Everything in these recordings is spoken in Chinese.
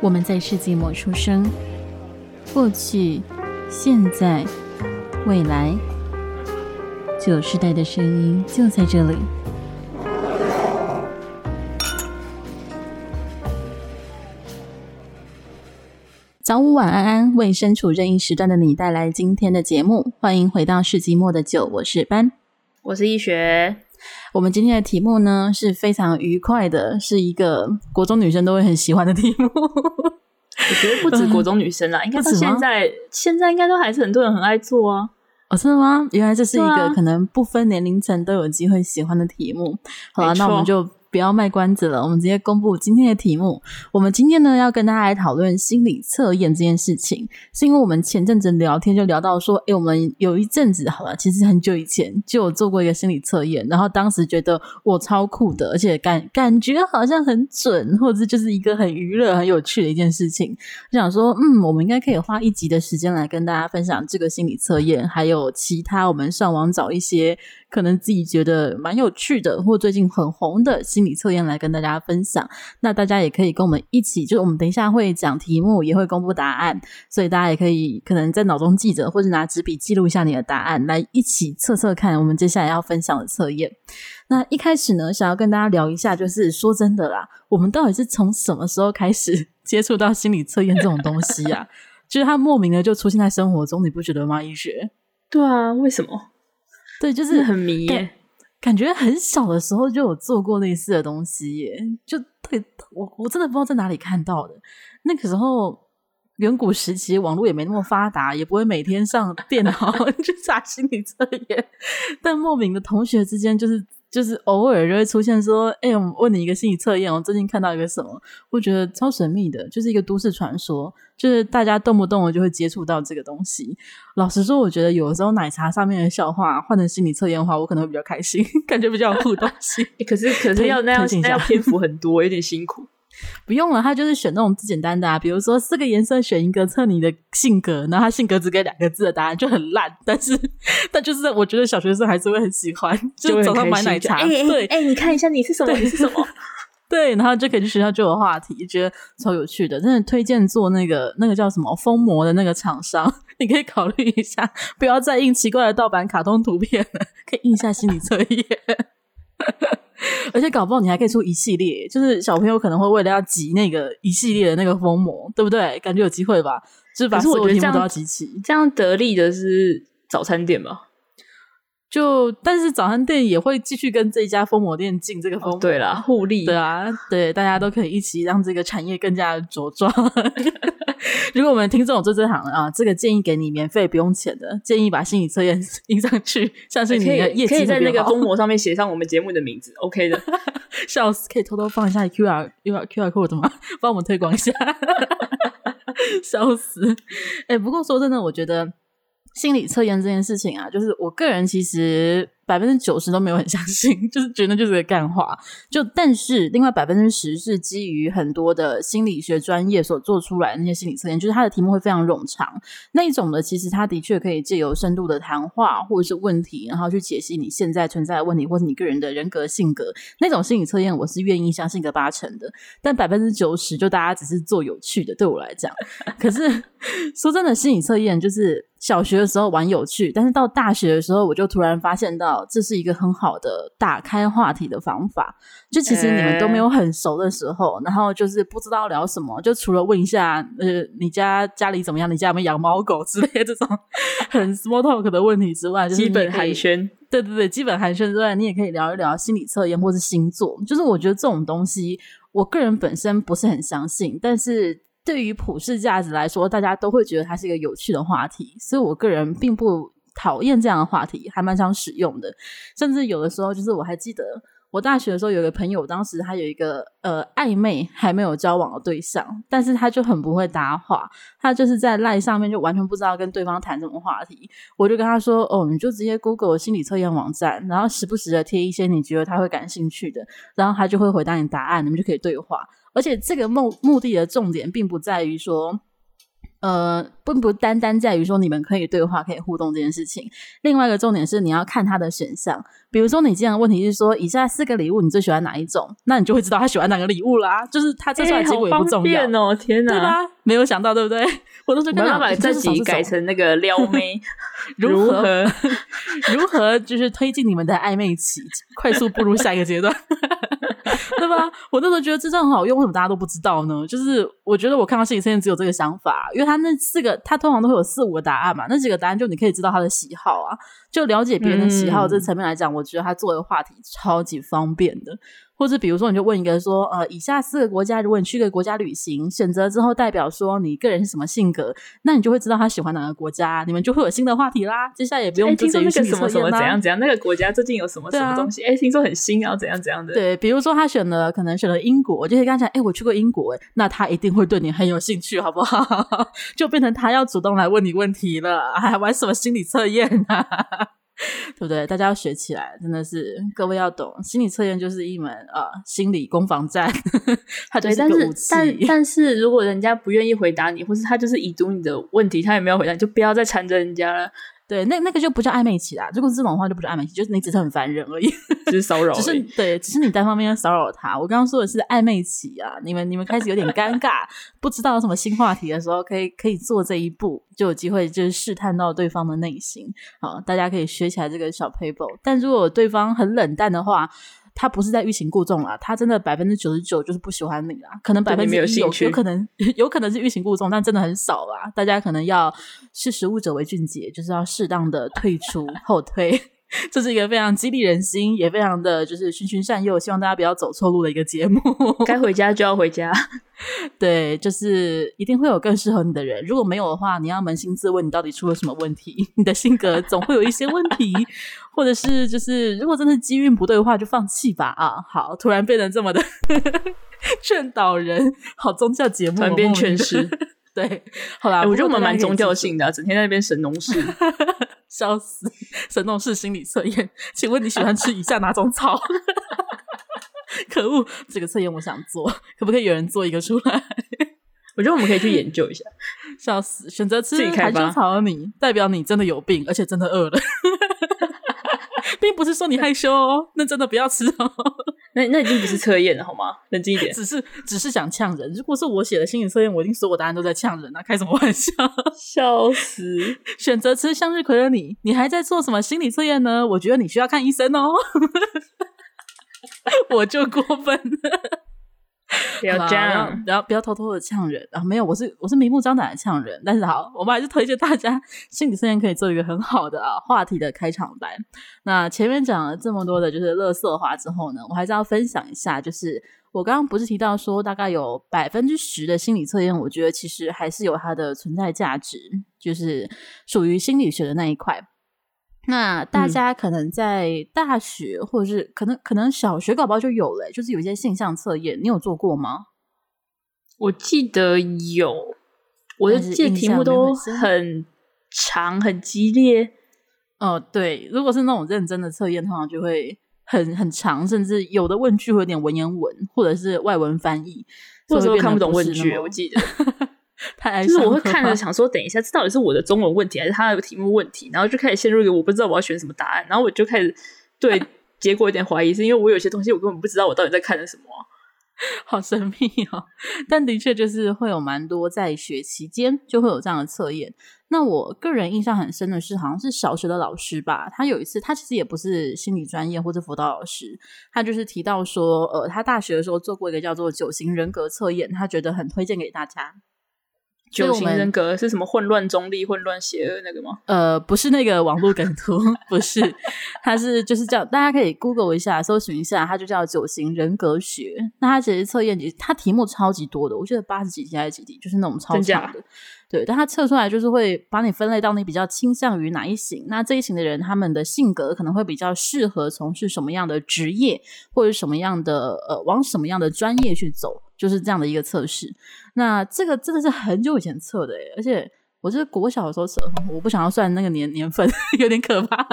我们在世纪末出生，过去、现在、未来，九世代的声音就在这里。早午晚安安，为身处任意时段的你带来今天的节目。欢迎回到世纪末的酒，我是班，我是医学。我们今天的题目呢，是非常愉快的，是一个国中女生都会很喜欢的题目。我觉得不止 国中女生啦，应该到现在现在应该都还是很多人很爱做啊。哦，真的吗？原来这是一个可能不分年龄层都有机会喜欢的题目。好了，那我们就。不要卖关子了，我们直接公布今天的题目。我们今天呢，要跟大家来讨论心理测验这件事情，是因为我们前阵子聊天就聊到说，诶，我们有一阵子好了，其实很久以前就有做过一个心理测验，然后当时觉得我超酷的，而且感 感觉好像很准，或者就是一个很娱乐、很有趣的一件事情。就想说，嗯，我们应该可以花一集的时间来跟大家分享这个心理测验，还有其他我们上网找一些。可能自己觉得蛮有趣的，或最近很红的心理测验来跟大家分享。那大家也可以跟我们一起，就是我们等一下会讲题目，也会公布答案，所以大家也可以可能在脑中记着，或者拿纸笔记录一下你的答案，来一起测测看我们接下来要分享的测验。那一开始呢，想要跟大家聊一下，就是说真的啦，我们到底是从什么时候开始接触到心理测验这种东西啊？就是它莫名的就出现在生活中，你不觉得吗？医学？对啊，为什么？对，就是很迷耶感，觉很小的时候就有做过类似的东西耶，就对，我我真的不知道在哪里看到的。那个时候，远古时期网络也没那么发达，也不会每天上电脑 去查心理测验，但莫名的同学之间就是。就是偶尔就会出现说，哎、欸，我问你一个心理测验，我最近看到一个什么，我觉得超神秘的，就是一个都市传说，就是大家动不动我就会接触到这个东西。老实说，我觉得有的时候奶茶上面的笑话换成心理测验的话，我可能会比较开心，感觉比较有互动性。可是可是要那样那样篇幅很多，有点辛苦。不用了，他就是选那种最简单的啊，比如说四个颜色选一个测你的性格，然后他性格只给两个字的答案就很烂，但是 但就是我觉得小学生还是会很喜欢，就早上买奶茶，对哎哎，你看一下你是什么？你是什么？对，然后就可以去学校就有话题，觉得超有趣的，真的推荐做那个那个叫什么封膜的那个厂商，你可以考虑一下，不要再印奇怪的盗版卡通图片了，可以印一下心理测验。而且搞不好你还可以出一系列，就是小朋友可能会为了要集那个一系列的那个封膜，对不对？感觉有机会吧？就是把所有题目都要集齐，这样得利的是早餐店吧？就但是早餐店也会继续跟这一家封膜店进这个封膜，哦、对啦，互利，对啊，对，大家都可以一起让这个产业更加的茁壮。如果我们听众有做这行啊，这个建议给你免费不用钱的，建议把心理测验 印上去，像是你的业绩可以在那个封膜上面写上我们节目的名字，OK 的，笑死，可以偷偷放一下 QR QR QR code 吗？帮我们推广一下，笑死，哎、欸，不过说真的，我觉得。心理测验这件事情啊，就是我个人其实百分之九十都没有很相信，就是觉得就是个干话。就但是另外百分之十是基于很多的心理学专业所做出来的那些心理测验，就是它的题目会非常冗长那一种的，其实它的确可以借由深度的谈话或者是问题，然后去解析你现在存在的问题，或是你个人的人格性格那种心理测验，我是愿意相信个八成的。但百分之九十就大家只是做有趣的，对我来讲，可是说真的，心理测验就是。小学的时候玩有趣，但是到大学的时候，我就突然发现到这是一个很好的打开话题的方法。就其实你们都没有很熟的时候，欸、然后就是不知道聊什么，就除了问一下，呃，你家家里怎么样？你家有没有养猫狗之类的这种很 small talk 的问题之外，就是、基本寒暄。对对对，基本寒暄之外，你也可以聊一聊心理测验或是星座。就是我觉得这种东西，我个人本身不是很相信，但是。对于普世价值来说，大家都会觉得它是一个有趣的话题，所以我个人并不讨厌这样的话题，还蛮常使用的。甚至有的时候，就是我还记得我大学的时候，有个朋友，当时他有一个呃暧昧还没有交往的对象，但是他就很不会搭话，他就是在赖上面就完全不知道跟对方谈什么话题。我就跟他说：“哦，你就直接 Google 心理测验网站，然后时不时的贴一些你觉得他会感兴趣的，然后他就会回答你答案，你们就可以对话。”而且这个目目的的重点，并不在于说呃，并不单单在于说你们可以对话、可以互动这件事情。另外一个重点是，你要看他的选项。比如说，你这样的问题是说，以下四个礼物你最喜欢哪一种？那你就会知道他喜欢哪个礼物啦。就是他这出来结果也不重要、欸、哦，天哪，对吧？没有想到，对不对？我都是跟他把 自己改成那个撩 妹，如何 如何就是推进你们的暧昧期，快速步入下一个阶段。对吧？我那时候觉得这招很好用，为什么大家都不知道呢？就是我觉得我看到心理测验只有这个想法，因为他那四个，他通常都会有四五个答案嘛，那几个答案就你可以知道他的喜好啊，就了解别人的喜好这层面来讲，嗯、我觉得他作为话题超级方便的。或者比如说，你就问一个说，呃，以下四个国家，如果你去一个国家旅行，选择之后代表说你个人是什么性格，那你就会知道他喜欢哪个国家，你们就会有新的话题啦。接下来也不用听说那个什么什么怎样怎样，那个国家最近有什么什么东西，哎、啊，听说很新，啊怎样怎样的。对，比如说他选了，可能选了英国，我就可以跟他讲，哎，我去过英国，那他一定会对你很有兴趣，好不好？就变成他要主动来问你问题了，还玩什么心理测验啊？对不对？大家要学起来，真的是各位要懂，心理测验就是一门啊、呃、心理攻防战，它就是一个武器。但 但是如果人家不愿意回答你，或是他就是已读你的问题，他也没有回答，你就不要再缠着人家了。对，那那个就不叫暧昧期啦。如果是这种的话，就不叫暧昧期，就是你只是很烦人而已，只是骚扰。只是对，只是你单方面骚扰他。我刚刚说的是暧昧期啊，你们你们开始有点尴尬，不知道有什么新话题的时候，可以可以做这一步，就有机会就是试探到对方的内心。好，大家可以学起来这个小 paper。但如果对方很冷淡的话，他不是在欲擒故纵啦，他真的百分之九十九就是不喜欢你啦，可能百分之一有有可能 有可能是欲擒故纵，但真的很少啦。大家可能要识时务者为俊杰，就是要适当的退出后退。这是一个非常激励人心，也非常的就是循循善诱，希望大家不要走错路的一个节目。该回家就要回家，对，就是一定会有更适合你的人。如果没有的话，你要扪心自问，你到底出了什么问题？你的性格总会有一些问题，或者是就是如果真的机运不对的话，就放弃吧。啊，好，突然变得这么的 劝导人，好宗教节目，突然变劝世。对，好啦，欸、我觉得我们蛮宗教性的、啊，整天在那边神农氏。笑死！神农氏心理测验，请问你喜欢吃以下哪种草？可恶，这个测验我想做，可不可以有人做一个出来？我觉得我们可以去研究一下。笑死！选择吃含羞草的你，代表你真的有病，而且真的饿了。并不是说你害羞哦，那真的不要吃哦。那那已经不是测验了，好吗？冷静一点。只是只是想呛人。如果是我写的心理测验，我一定所有答案都在呛人啊！开什么玩笑？笑死！选择吃向日葵的你，你还在做什么心理测验呢？我觉得你需要看医生哦。我就过分了。不要这样，不要不要偷偷的呛人啊！没有，我是我是明目张胆的呛人。但是好，我们还是推荐大家心理测验可以做一个很好的啊话题的开场白。那前面讲了这么多的就是乐色话之后呢，我还是要分享一下，就是我刚刚不是提到说大概有百分之十的心理测验，我觉得其实还是有它的存在价值，就是属于心理学的那一块。那大家可能在大学，嗯、或者是可能可能小学搞不好就有了、欸，就是有一些性向测验，你有做过吗？我记得有，我的记得题目都很长很激烈。哦，对，如果是那种认真的测验，通常就会很很长，甚至有的问句会有点文言文，或者是外文翻译，或者看不懂问句。我记得。太就是我会看着想说，等一下，这到底是我的中文问题还是他的题目问题？然后就开始陷入一个我不知道我要选什么答案，然后我就开始 对结果有点怀疑，是因为我有些东西我根本不知道我到底在看的什么，好神秘哦。但的确就是会有蛮多在学期间就会有这样的测验。那我个人印象很深的是，好像是小学的老师吧，他有一次他其实也不是心理专业或者辅导老师，他就是提到说，呃，他大学的时候做过一个叫做九型人格测验，他觉得很推荐给大家。九型人格是什么？混乱、中立、混乱、邪恶那个吗？呃，不是那个网络梗图，不是，它是就是叫大家可以 Google 一下，搜寻一下，它就叫九型人格学。那它其实测验，它题目超级多的，我觉得八十几题还是几题，就是那种超长的。对，但它测出来就是会把你分类到你比较倾向于哪一型。那这一型的人，他们的性格可能会比较适合从事什么样的职业，或者什么样的呃，往什么样的专业去走，就是这样的一个测试。那这个真的是很久以前测的，而且我是国小的时候测，我不想要算那个年年份，有点可怕。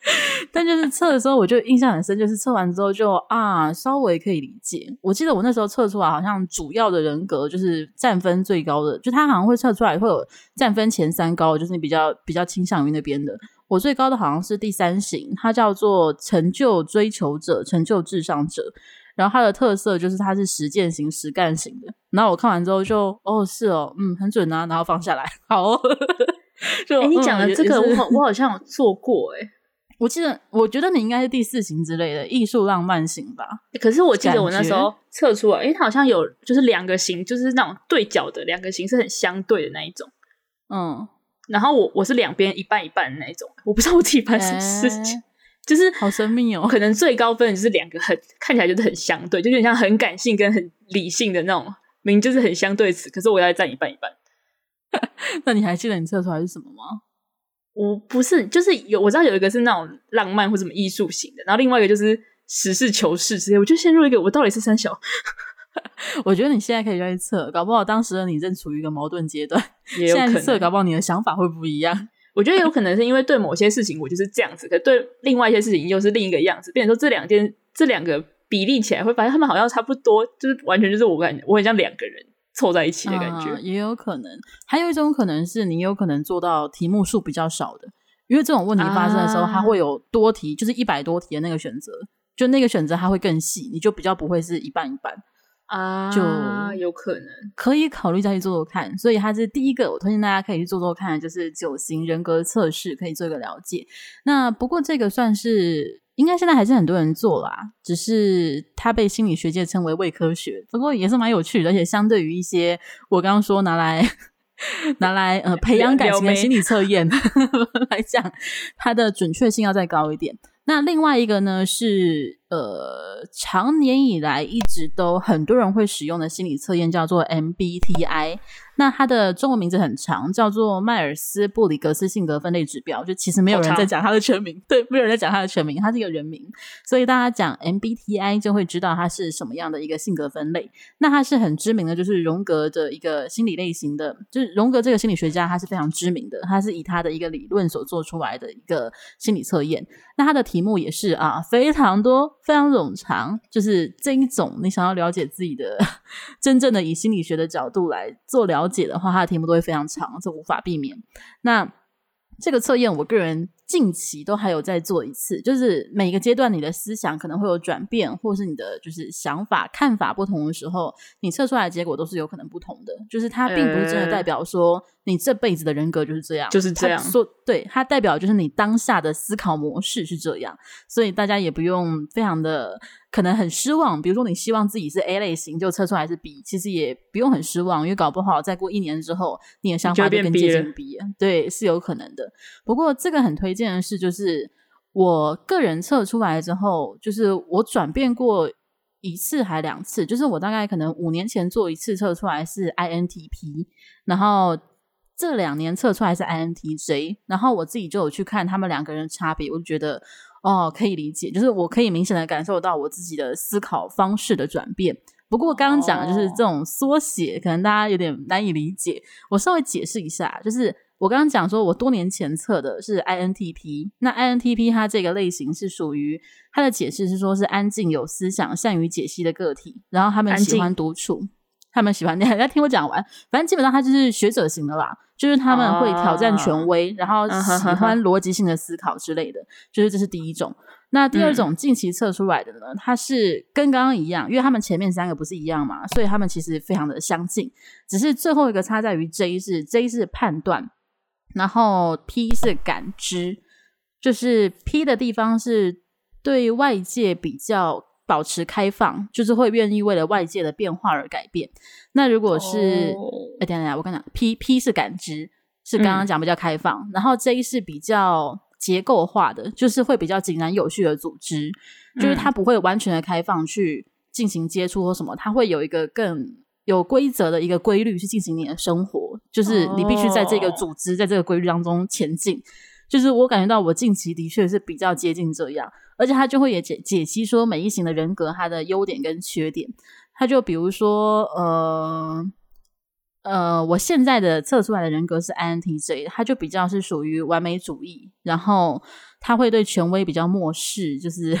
但就是测的时候，我就印象很深，就是测完之后就啊，稍微可以理解。我记得我那时候测出来，好像主要的人格就是占分最高的，就他好像会测出来会有占分前三高，就是你比较比较倾向于那边的。我最高的好像是第三型，它叫做成就追求者、成就至上者。然后它的特色就是它是实践型、实干型的。然后我看完之后就哦，是哦，嗯，很准啊，然后放下来，好 哦。你讲的这个我好，我我好像有做过诶，我记得，我觉得你应该是第四型之类的艺术浪漫型吧。可是我记得我那时候测出来，因为它好像有就是两个型，就是那种对角的两个型是很相对的那一种。嗯，然后我我是两边一半一半的那一种，我不知道我自己发生什么事情，欸、就是好神秘哦。可能最高分就是两个很看起来就是很相对，就有点像很感性跟很理性的那种，明明就是很相对词，可是我要占一半一半。那你还记得你测出来是什么吗？我不是，就是有我知道有一个是那种浪漫或什么艺术型的，然后另外一个就是实事求是之类。我就陷入一个我到底是三小？我觉得你现在可以再去测，搞不好当时的你正处于一个矛盾阶段，也有可能现在测，搞不好你的想法会不一样。我觉得有可能是因为对某些事情我就是这样子，可对另外一些事情又是另一个样子。变成说这两件这两个比例起来，会发现他们好像差不多，就是完全就是我感觉我很像两个人。凑在一起的感觉，嗯，也有可能。还有一种可能是你有可能做到题目数比较少的，因为这种问题发生的时候，它会有多题，就是一百多题的那个选择，就那个选择它会更细，你就比较不会是一半一半啊，就有可能可以考虑再去做做看。所以它是第一个，我推荐大家可以去做做看，就是九型人格测试，可以做一个了解。那不过这个算是。应该现在还是很多人做啦，只是它被心理学界称为伪科学。不过也是蛮有趣的，而且相对于一些我刚刚说拿来 拿来呃培养感情的心理测验 来讲，它的准确性要再高一点。那另外一个呢是呃，常年以来一直都很多人会使用的心理测验，叫做 MBTI。那它的中文名字很长，叫做迈尔斯布里格斯性格分类指标。就其实没有人在讲它的全名，对，没有人在讲它的全名，它是一个人名，所以大家讲 MBTI 就会知道它是什么样的一个性格分类。那它是很知名的，就是荣格的一个心理类型的，就是荣格这个心理学家，他是非常知名的，他是以他的一个理论所做出来的一个心理测验。那它的题目也是啊，非常多，非常冗长，就是这一种你想要了解自己的，真正的以心理学的角度来做了解。的话，它的题目都会非常长，这无法避免。那这个测验，我个人近期都还有再做一次，就是每个阶段你的思想可能会有转变，或是你的就是想法、看法不同的时候，你测出来的结果都是有可能不同的。就是它并不是真的代表说你这辈子的人格就是这样，就是这样。说对，它代表就是你当下的思考模式是这样，所以大家也不用非常的。可能很失望，比如说你希望自己是 A 类型，就测出来是 B，其实也不用很失望，因为搞不好再过一年之后，你的想法就更接近 B 了。对，是有可能的。不过这个很推荐的是，就是我个人测出来之后，就是我转变过一次还两次，就是我大概可能五年前做一次测出来是 INTP，然后这两年测出来是 INTJ，然后我自己就有去看他们两个人的差别，我就觉得。哦，可以理解，就是我可以明显的感受到我自己的思考方式的转变。不过刚刚讲的就是这种缩写，哦、可能大家有点难以理解。我稍微解释一下，就是我刚刚讲说我多年前测的是 INTP，那 INTP 它这个类型是属于它的解释是说是安静、有思想、善于解析的个体，然后他们喜欢独处。他们喜欢 你，还要听我讲完。反正基本上他就是学者型的啦，就是他们会挑战权威，哦、然后喜欢逻辑性的思考之类的。就是这是第一种。那第二种近期测出来的呢，嗯、它是跟刚刚一样，因为他们前面三个不是一样嘛，所以他们其实非常的相近。只是最后一个差在于 J 是 J 是判断，然后 P 是感知，就是 P 的地方是对外界比较。保持开放，就是会愿意为了外界的变化而改变。那如果是，哎、oh. 欸，等等，我跟你讲，P P 是感知，是刚刚讲比较开放，嗯、然后 J 是比较结构化的，就是会比较井然有序的组织，就是它不会完全的开放去进行接触或什么，它会有一个更有规则的一个规律去进行你的生活，就是你必须在这个组织，在这个规律当中前进。就是我感觉到我近期的确是比较接近这样，而且他就会也解解析说每一型的人格它的优点跟缺点。他就比如说，呃呃，我现在的测出来的人格是 INTJ，他就比较是属于完美主义，然后他会对权威比较漠视，就是。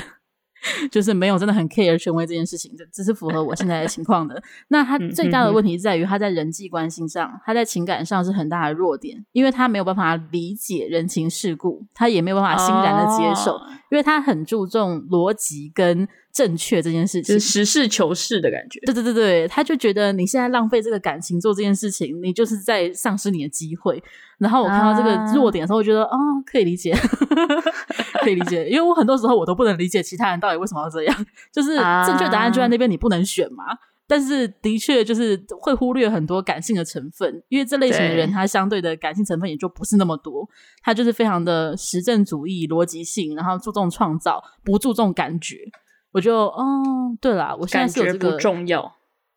就是没有真的很 care 权威这件事情，这只是符合我现在的情况的。那他最大的问题在于他在人际关系上，他在情感上是很大的弱点，因为他没有办法理解人情世故，他也没有办法欣然的接受，哦、因为他很注重逻辑跟正确这件事情，实事求是的感觉。对对对对，他就觉得你现在浪费这个感情做这件事情，你就是在丧失你的机会。然后我看到这个弱点的时候，我觉得啊、哦，可以理解。可以理解，因为我很多时候我都不能理解其他人到底为什么要这样。就是正确答案就在那边，你不能选嘛。啊、但是的确就是会忽略很多感性的成分，因为这类型的人他相对的感性成分也就不是那么多。他就是非常的实证主义、逻辑性，然后注重创造，不注重感觉。我就哦，对啦，我现在是有这个不重要。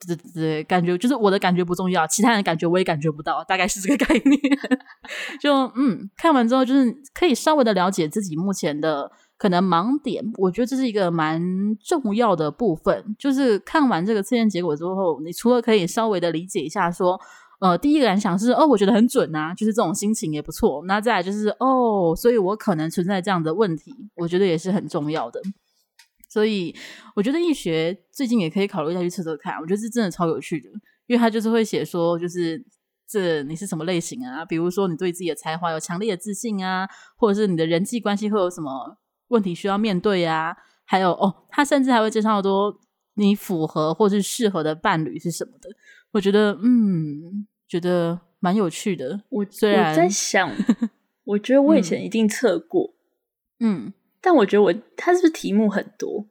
对对对，感觉就是我的感觉不重要，其他人感觉我也感觉不到，大概是这个概念。就嗯，看完之后就是可以稍微的了解自己目前的可能盲点，我觉得这是一个蛮重要的部分。就是看完这个测验结果之后，你除了可以稍微的理解一下说，呃，第一个感想是哦，我觉得很准啊，就是这种心情也不错。那再来就是哦，所以我可能存在这样的问题，我觉得也是很重要的。所以我觉得易学最近也可以考虑一下去测测看，我觉得这真的超有趣的，因为他就是会写说，就是这你是什么类型啊？比如说你对自己的才华有强烈的自信啊，或者是你的人际关系会有什么问题需要面对啊？还有哦，他甚至还会介绍多你符合或是适合的伴侣是什么的。我觉得嗯，觉得蛮有趣的。我虽然我在想，我觉得我以前一定测过，嗯。嗯但我觉得我他是不是题目很多？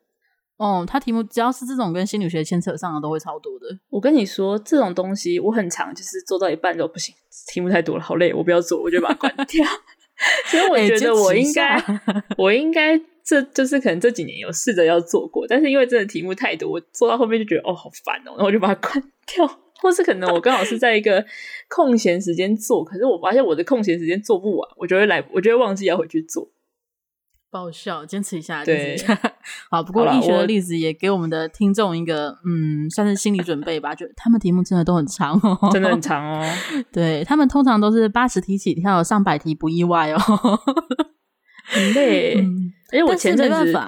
哦，他题目只要是这种跟心理学牵扯上的，都会超多的。我跟你说，这种东西我很常，就是做到一半都不行，题目太多了，好累，我不要做，我就把它关掉。所以我觉得我应该，欸、我应该这就是可能这几年有试着要做过，但是因为真的题目太多，我做到后面就觉得哦好烦哦，然后我就把它关掉。或是可能我刚好是在一个空闲时间做，可是我发现我的空闲时间做不完，我就会来，我就会忘记要回去做。爆笑，坚持一下，坚持一下。好，不过易学的例子也给我们的听众一个，嗯，算是心理准备吧。就他们题目真的都很长哦，真的很长哦。对，他们通常都是八十题起跳，上百题不意外哦。很累，而且我前阵子，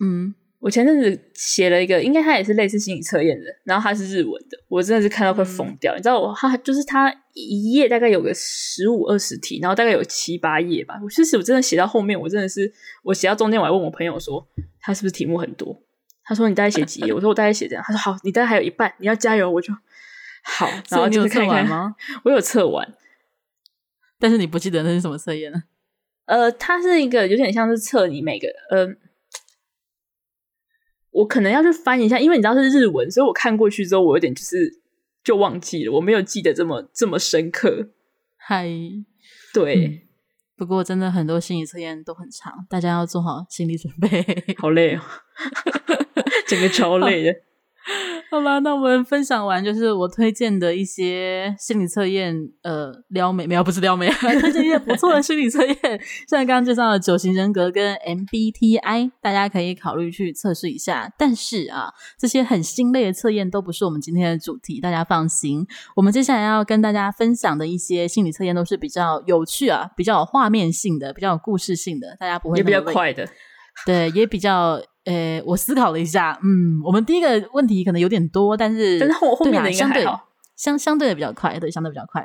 嗯。我前阵子写了一个，应该它也是类似心理测验的，然后它是日文的，我真的是看到快疯掉。嗯、你知道我，它就是它一页大概有个十五二十题，然后大概有七八页吧。我其实我真的写到后面，我真的是我写到中间，我还问我朋友说，他是不是题目很多？他说你大概写几页？我说我大概写这样。他说好，你大概还有一半，你要加油。我就 好，然后就是看完吗？我有测完，但是你不记得那是什么测验了？呃，它是一个有点像是测你每个呃。我可能要去翻一下，因为你知道是日文，所以我看过去之后，我有点就是就忘记了，我没有记得这么这么深刻。嗨，对、嗯，不过真的很多心理测验都很长，大家要做好心理准备。好累哦，整个超累的。好吧，那我们分享完就是我推荐的一些心理测验，呃，撩妹没有，不是撩妹，推荐一些不错的心理测验，像刚刚介绍的九型人格跟 MBTI，大家可以考虑去测试一下。但是啊，这些很心累的测验都不是我们今天的主题，大家放心。我们接下来要跟大家分享的一些心理测验都是比较有趣啊，比较有画面性的，比较有故事性的，大家不会也比较快的，对，也比较。呃，我思考了一下，嗯，我们第一个问题可能有点多，但是但是后后面的应该还好，相相对的比较快，对，相对比较快。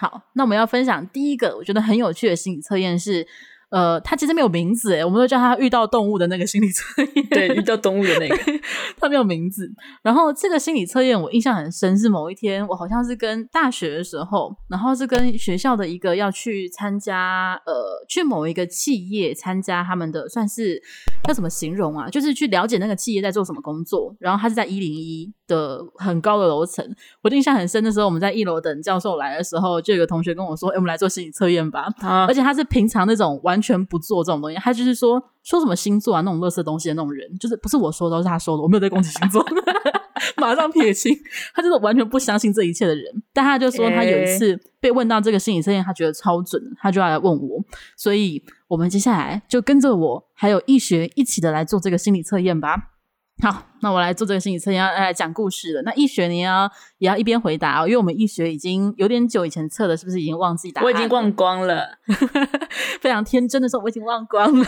好，那我们要分享第一个我觉得很有趣的心理测验是。呃，他其实没有名字诶，我们都叫他遇到动物的那个心理测验。对，遇到动物的那个，他没有名字。然后这个心理测验我印象很深，是某一天我好像是跟大学的时候，然后是跟学校的一个要去参加，呃，去某一个企业参加他们的，算是要怎么形容啊？就是去了解那个企业在做什么工作。然后他是在一零一的很高的楼层，我印象很深的时候，我们在一楼等教授来的时候，就有个同学跟我说：“哎，我们来做心理测验吧。啊”而且他是平常那种完。完全不做这种东西，他就是说说什么星座啊那种垃圾东西的那种人，就是不是我说的，都是他说的，我没有在攻击星座，马上撇清，他就是完全不相信这一切的人。但他就说他有一次被问到这个心理测验，他觉得超准，他就要来问我，所以我们接下来就跟着我还有易学一起的来做这个心理测验吧。好，那我来做这个心理测验，要来讲故事了。那易学你要也要一边回答哦，因为我们易学已经有点久以前测的，是不是已经忘记答案？我已经忘光了，非常天真的说我已经忘光了，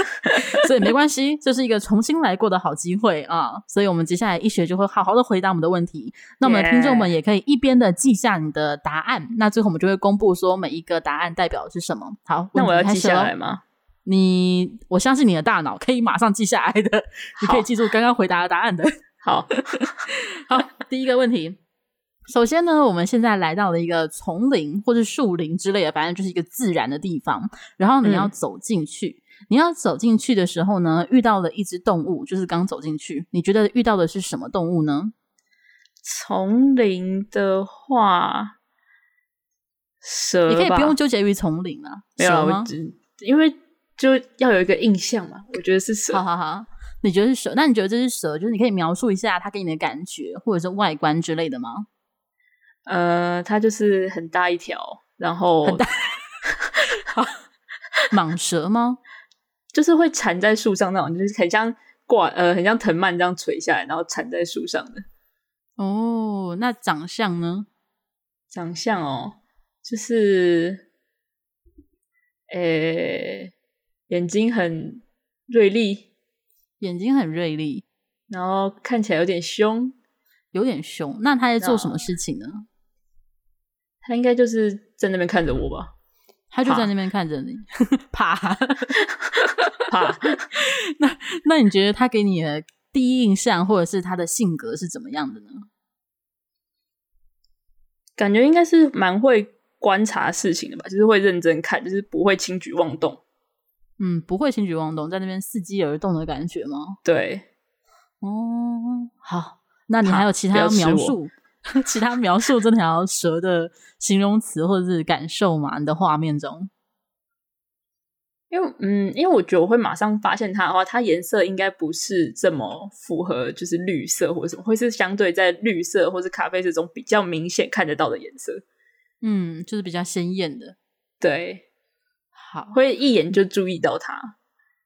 所以没关系，这是一个重新来过的好机会啊。所以我们接下来易学就会好好的回答我们的问题。那我们的听众们也可以一边的记下你的答案.那最后我们就会公布说每一个答案代表的是什么。好，那我要记下来吗？你，我相信你的大脑可以马上记下来的，你可以记住刚刚回答的答案的。好 好，第一个问题，首先呢，我们现在来到了一个丛林或者树林之类的，反正就是一个自然的地方。然后你要走进去，嗯、你要走进去的时候呢，遇到了一只动物，就是刚走进去，你觉得遇到的是什么动物呢？丛林的话，蛇，你可以不用纠结于丛林啊，没有蛇吗？因为。就要有一个印象嘛，我觉得是蛇。好好好，你觉得是蛇？那你觉得这是蛇？就是你可以描述一下它给你的感觉，或者是外观之类的吗？呃，它就是很大一条，然后很大。蟒蛇吗？就是会缠在树上那种，就是很像挂呃，很像藤蔓这样垂下来，然后缠在树上的。哦，那长相呢？长相哦，就是，诶、欸。眼睛很锐利，眼睛很锐利，然后看起来有点凶，有点凶。那他在做什么事情呢？他应该就是在那边看着我吧。他就在那边看着你，怕 怕。怕那那你觉得他给你的第一印象，或者是他的性格是怎么样的呢？感觉应该是蛮会观察事情的吧，就是会认真看，就是不会轻举妄动。嗯，不会轻举妄动，在那边伺机而动的感觉吗？对，哦，好，那你还有其他描述？其他描述这条蛇的形容词或者是感受吗？你的画面中？因为，嗯，因为我觉得我会马上发现它的话，它颜色应该不是这么符合，就是绿色或者什么，会是相对在绿色或是咖啡色中比较明显看得到的颜色。嗯，就是比较鲜艳的，对。好，会一眼就注意到他，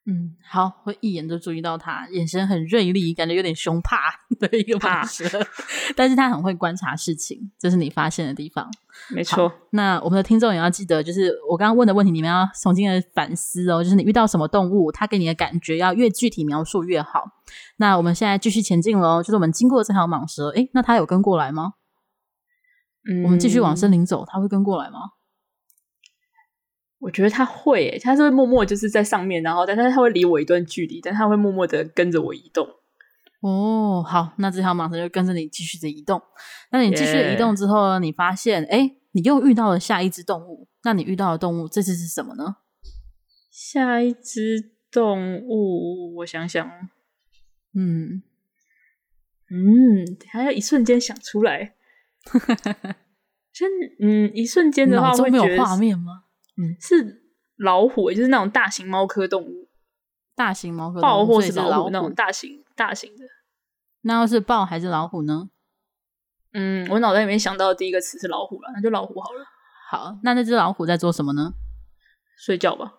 嗯，好，会一眼就注意到他，眼神很锐利，感觉有点凶怕 的一个蟒蛇，但是他很会观察事情，这是你发现的地方，没错。那我们的听众也要记得，就是我刚刚问的问题，你们要重新的反思哦，就是你遇到什么动物，它给你的感觉要越具体描述越好。那我们现在继续前进喽，就是我们经过这条蟒蛇，诶，那它有跟过来吗？嗯，我们继续往森林走，它会跟过来吗？我觉得他会，他是会默默就是在上面，然后但是他会离我一段距离，但他会默默的跟着我移动。哦，好，那这条蟒蛇就跟着你继续的移动。那你继续移动之后呢你发现，哎，你又遇到了下一只动物。那你遇到的动物这次是什么呢？下一只动物，我想想，嗯嗯，还要一瞬间想出来。真，嗯，一瞬间的话，会没有画面吗？嗯，是老虎，就是那种大型猫科动物，大型猫科豹或是老虎那种大型大型的。那要是豹还是老虎呢？嗯，我脑袋里面想到的第一个词是老虎了，那就老虎好了。好，那那只老虎在做什么呢？睡觉吧。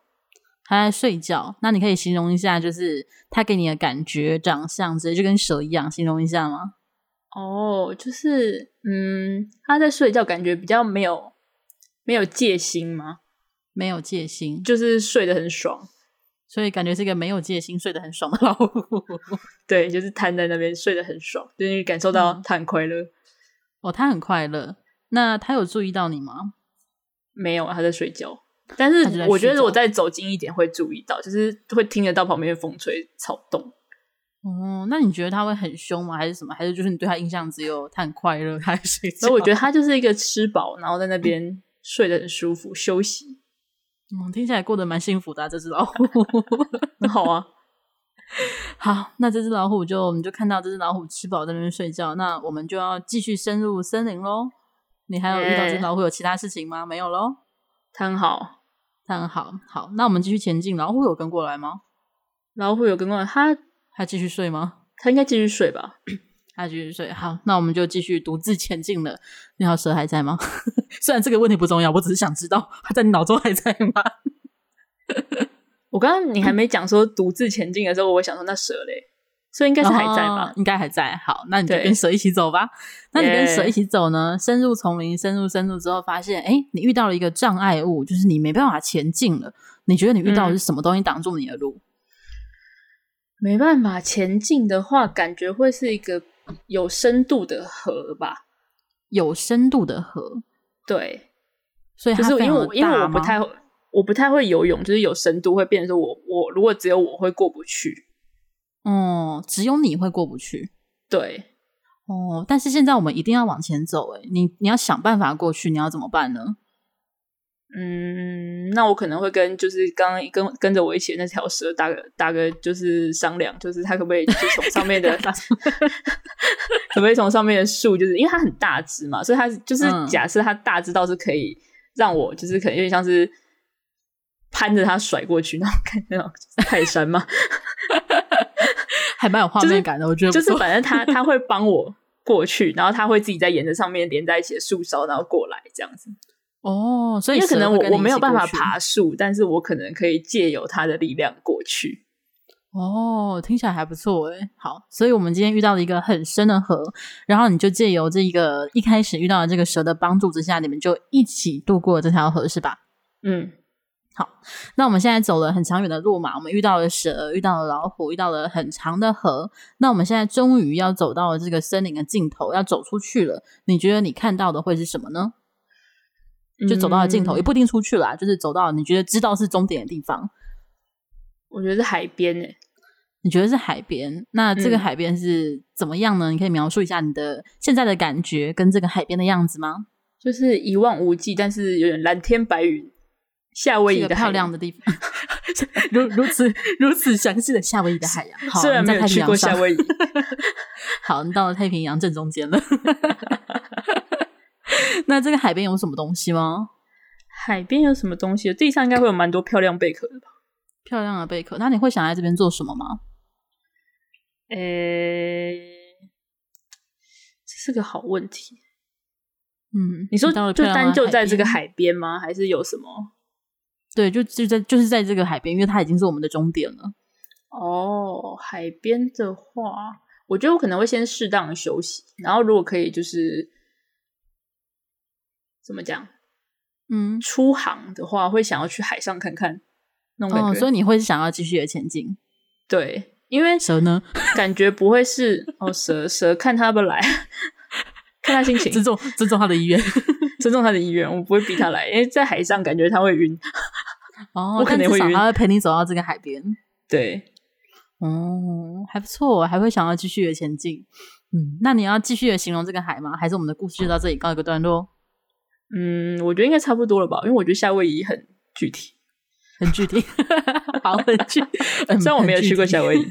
它在睡觉。那你可以形容一下，就是它给你的感觉、长相，直接就跟蛇一样，形容一下吗？哦，就是嗯，它在睡觉，感觉比较没有没有戒心吗？没有戒心，就是睡得很爽，所以感觉是一个没有戒心、睡得很爽的老虎。对，就是瘫在那边睡得很爽，就是感受到他很快乐。嗯。哦，他很快乐。那他有注意到你吗？没有，他在睡觉。但是我觉得我再走近一点会注意到，就是会听得到旁边的风吹草动。哦，那你觉得他会很凶吗？还是什么？还是就是你对他印象只有他很快乐，他在睡觉？所以我觉得他就是一个吃饱，然后在那边睡得很舒服，休息。嗯，听起来过得蛮幸福的啊，这只老虎。很 好啊。好，那这只老虎就我们就看到这只老虎吃饱在那边睡觉，那我们就要继续深入森林喽。你还有遇到这只老虎有其他事情吗？没有喽。它很好，它很好。好，那我们继续前进。老虎有跟过来吗？老虎有跟过来，它还继续睡吗？它应该继续睡吧。他继续睡，好，那我们就继续独自前进了。那条蛇还在吗？虽然这个问题不重要，我只是想知道它在你脑中还在吗？我刚刚你还没讲说独自前进的时候，我想说那蛇嘞？所以应该是还在吧？哦、应该还在。好，那你就跟蛇一起走吧。那你跟蛇一起走呢？深入丛林，深入深入之后，发现，哎，你遇到了一个障碍物，就是你没办法前进了。你觉得你遇到的是什么东西挡住你的路？嗯、没办法前进的话，感觉会是一个有深度的河吧？有深度的河，对。所以，就是因为我因为我不太我不太会游泳，就是有深度会变成说我我如果只有我会过不去，哦，只有你会过不去，对，哦，但是现在我们一定要往前走，哎，你你要想办法过去，你要怎么办呢？嗯，那我可能会跟就是刚刚跟跟着我一起的那条蛇打个打个就是商量，就是他可不可以就从上面的，可不可以从上面的树，就是因为它很大只嘛，所以它就是假设它大只到是可以。让我就是可能有点像是攀着它甩过去那种感觉，那种泰山嘛，还蛮有画面感的。我觉得就是反正他他 会帮我过去，然后他会自己在沿着上面连在一起的树梢，然后过来这样子。哦，所以可能我我没有办法爬树，但是我可能可以借由它的力量过去。哦，听起来还不错诶。好，所以我们今天遇到了一个很深的河，然后你就借由这一个一开始遇到的这个蛇的帮助之下，你们就一起渡过了这条河，是吧？嗯，好。那我们现在走了很长远的路嘛，我们遇到了蛇，遇到了老虎，遇到了很长的河。那我们现在终于要走到了这个森林的尽头，要走出去了。你觉得你看到的会是什么呢？就走到了尽头，嗯、也不一定出去了，就是走到你觉得知道是终点的地方。我觉得是海边诶。你觉得是海边？那这个海边是怎么样呢？嗯、你可以描述一下你的现在的感觉跟这个海边的样子吗？就是一望无际，但是有点蓝天白云，夏威夷的漂亮的地方，如如此如此详细的夏威夷的海洋。好，虽然没有去过夏威夷，好，你到了太平洋正中间了。那这个海边有什么东西吗？海边有什么东西？地上应该会有蛮多漂亮贝壳的吧？漂亮的贝壳。那你会想在这边做什么吗？诶、欸，这是个好问题。嗯，你说就单就在这个海边吗？还是有什么？对，就就在就是在这个海边，因为它已经是我们的终点了。哦，海边的话，我觉得我可能会先适当的休息，然后如果可以，就是怎么讲？嗯，出航的话，会想要去海上看看那种感觉。哦，所以你会想要继续的前进？对。因为蛇呢，感觉不会是哦，蛇蛇看他要不来，看他心情，尊重尊重他的意愿，尊重他的意愿，我不会逼他来，因为在海上感觉他会晕，哦，我肯定会晕，他会陪你走到这个海边，对，哦，还不错，还会想要继续的前进，嗯，那你要继续的形容这个海吗？还是我们的故事就到这里告一个段落？嗯，我觉得应该差不多了吧，因为我觉得夏威夷很具体。很具体，好，很具体。虽然我没有去过夏威夷，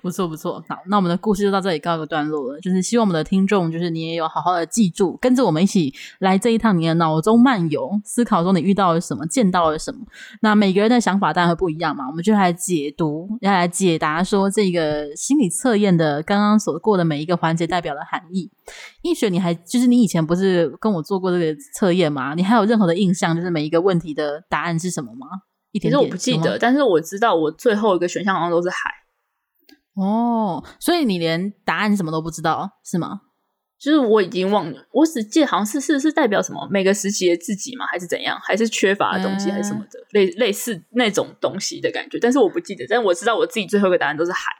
不错不错。好，那我们的故事就到这里告一个段落了。就是希望我们的听众，就是你也有好好的记住，跟着我们一起来这一趟你的脑中漫游，思考说你遇到了什么，见到了什么。那每个人的想法当然会不一样嘛，我们就来解读，要来解答说这个心理测验的刚刚所过的每一个环节代表的含义。易雪，你还就是你以前不是跟我做过这个测验吗？你还有任何的印象，就是每一个问题的答案是什么吗？一点点，其实我不记得，但是我知道我最后一个选项好像都是海。哦，所以你连答案什么都不知道是吗？就是我已经忘了，我只记得好像是是是代表什么每个时期的自己吗？还是怎样？还是缺乏的东西还是什么的？欸、类类似那种东西的感觉，但是我不记得。但是我知道我自己最后一个答案都是海。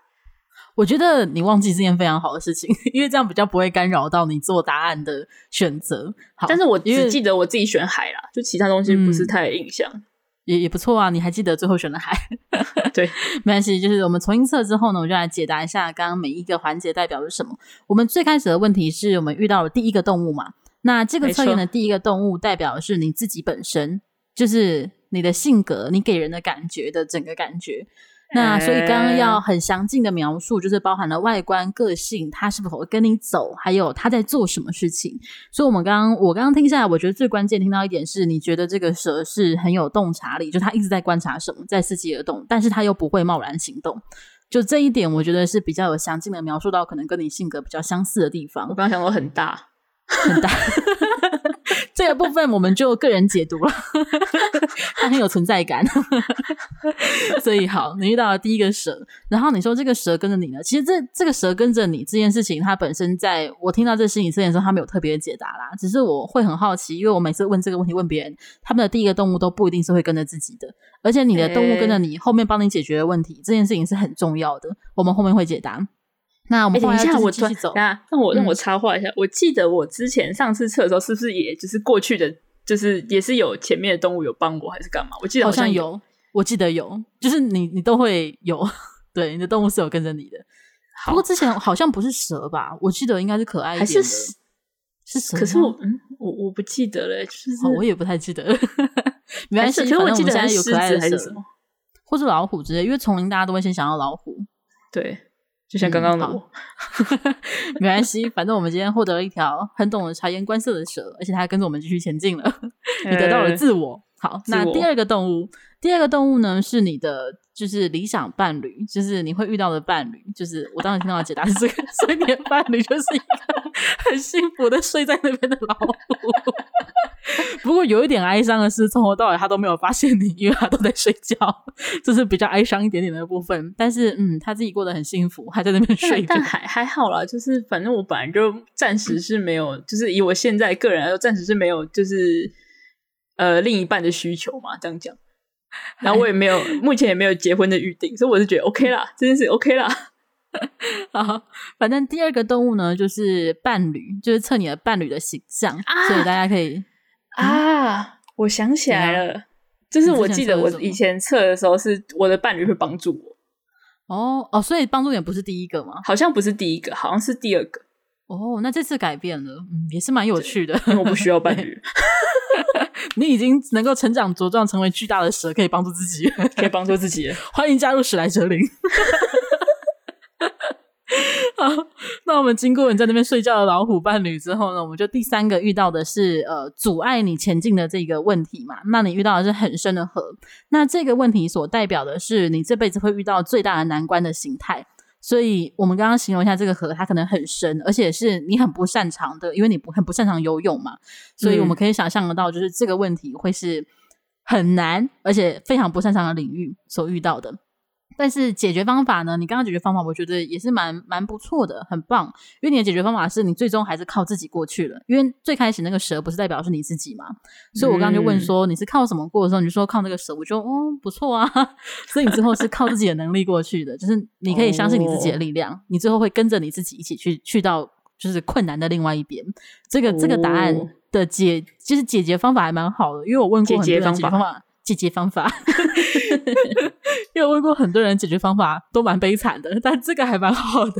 我觉得你忘记是件非常好的事情，因为这样比较不会干扰到你做答案的选择。好，但是我只记得我自己选海啦，就其他东西不是太有印象。嗯也也不错啊，你还记得最后选的海？对，没关系。就是我们重新测之后呢，我就来解答一下刚刚每一个环节代表是什么。我们最开始的问题是我们遇到了第一个动物嘛？那这个测验的第一个动物代表的是你自己本身，就是你的性格，你给人的感觉的整个感觉。那所以刚刚要很详尽的描述，就是包含了外观、个性，他是否会跟你走，还有他在做什么事情。所以我们刚刚我刚刚听下来，我觉得最关键听到一点是，你觉得这个蛇是很有洞察力，就他一直在观察什么，在伺机而动，但是他又不会贸然行动。就这一点，我觉得是比较有详尽的描述到可能跟你性格比较相似的地方。我刚刚想说很大，很大。这个部分我们就个人解读了，它很有存在感。所以好，你遇到了第一个蛇，然后你说这个蛇跟着你呢？其实这这个蛇跟着你这件事情，它本身在我听到这心理测验的时候，它没有特别的解答啦。只是我会很好奇，因为我每次问这个问题问别人，他们的第一个动物都不一定是会跟着自己的，而且你的动物跟着你后面帮你解决的问题，这件事情是很重要的。我们后面会解答。那我们等一下，我继续走。那让我让我插话一下，嗯，我记得我之前上次测的时候，是不是也就是过去的，就是也是有前面的动物有帮我，还是干嘛？我记得好像有，我记得有，就是你你都会有，对，你的动物是有跟着你的。不过之前好像不是蛇吧？我记得应该是可爱一点的，还是是蛇？可是我嗯，我我不记得了，就是我也不太记得。没关系，可是我记得有可爱的蛇，是什么或是老虎之类，因为丛林大家都会先想到老虎，对。就像刚刚的我，嗯、没关系，反正我们今天获得了一条很懂得察言观色的蛇，而且它还跟着我们继续前进了。你得到了自我。好，那第二个动物，第二个动物呢是你的，就是理想伴侣，就是你会遇到的伴侣。就是我当时听到的解答是这个，所以伴侣就是一个很幸福的睡在那边的老虎。不过有一点哀伤的是，从头到尾他都没有发现你，因为他都在睡觉，这是比较哀伤一点点的部分。但是，嗯，他自己过得很幸福，还在那边睡。但还还好啦，就是反正我本来就暂时是没有，就是以我现在个人来说，暂时是没有，就是呃另一半的需求嘛，这样讲。然后我也没有，目前也没有结婚的预定，所以我是觉得 OK 啦，这件事 OK 啦。好，反正第二个动物呢，就是伴侣，就是测你的伴侣的形象，啊、所以大家可以。啊！我想起来了，就是我记得我以前测的时候，是我的伴侣会帮助我。哦哦，所以帮助点不是第一个吗？好像不是第一个，好像是第二个。哦，那这次改变了，嗯，也是蛮有趣的。因为我不需要伴侣，你已经能够成长茁壮，成为巨大的蛇，可以帮助自己，可以帮助自己。欢迎加入史莱哲林。好，那我们经过你在那边睡觉的老虎伴侣之后呢，我们就第三个遇到的是呃阻碍你前进的这个问题嘛。那你遇到的是很深的河，那这个问题所代表的是你这辈子会遇到最大的难关的形态。所以我们刚刚形容一下这个河，它可能很深，而且是你很不擅长的，因为你不很不擅长游泳嘛。所以我们可以想象得到，就是这个问题会是很难，而且非常不擅长的领域所遇到的。但是解决方法呢？你刚刚解决方法，我觉得也是蛮蛮不错的，很棒。因为你的解决方法是你最终还是靠自己过去了。因为最开始那个蛇不是代表是你自己嘛？所以我刚刚就问说你是靠什么过的时候，你就说靠那个蛇，我就哦不错啊。所以你之后是靠自己的能力过去的，就是你可以相信你自己的力量，哦、你最后会跟着你自己一起去去到就是困难的另外一边。这个这个答案的解就是解决方法还蛮好的，因为我问过很多人解决方法。解决方法，因为我问过很多人，解决方法都蛮悲惨的，但这个还蛮好的。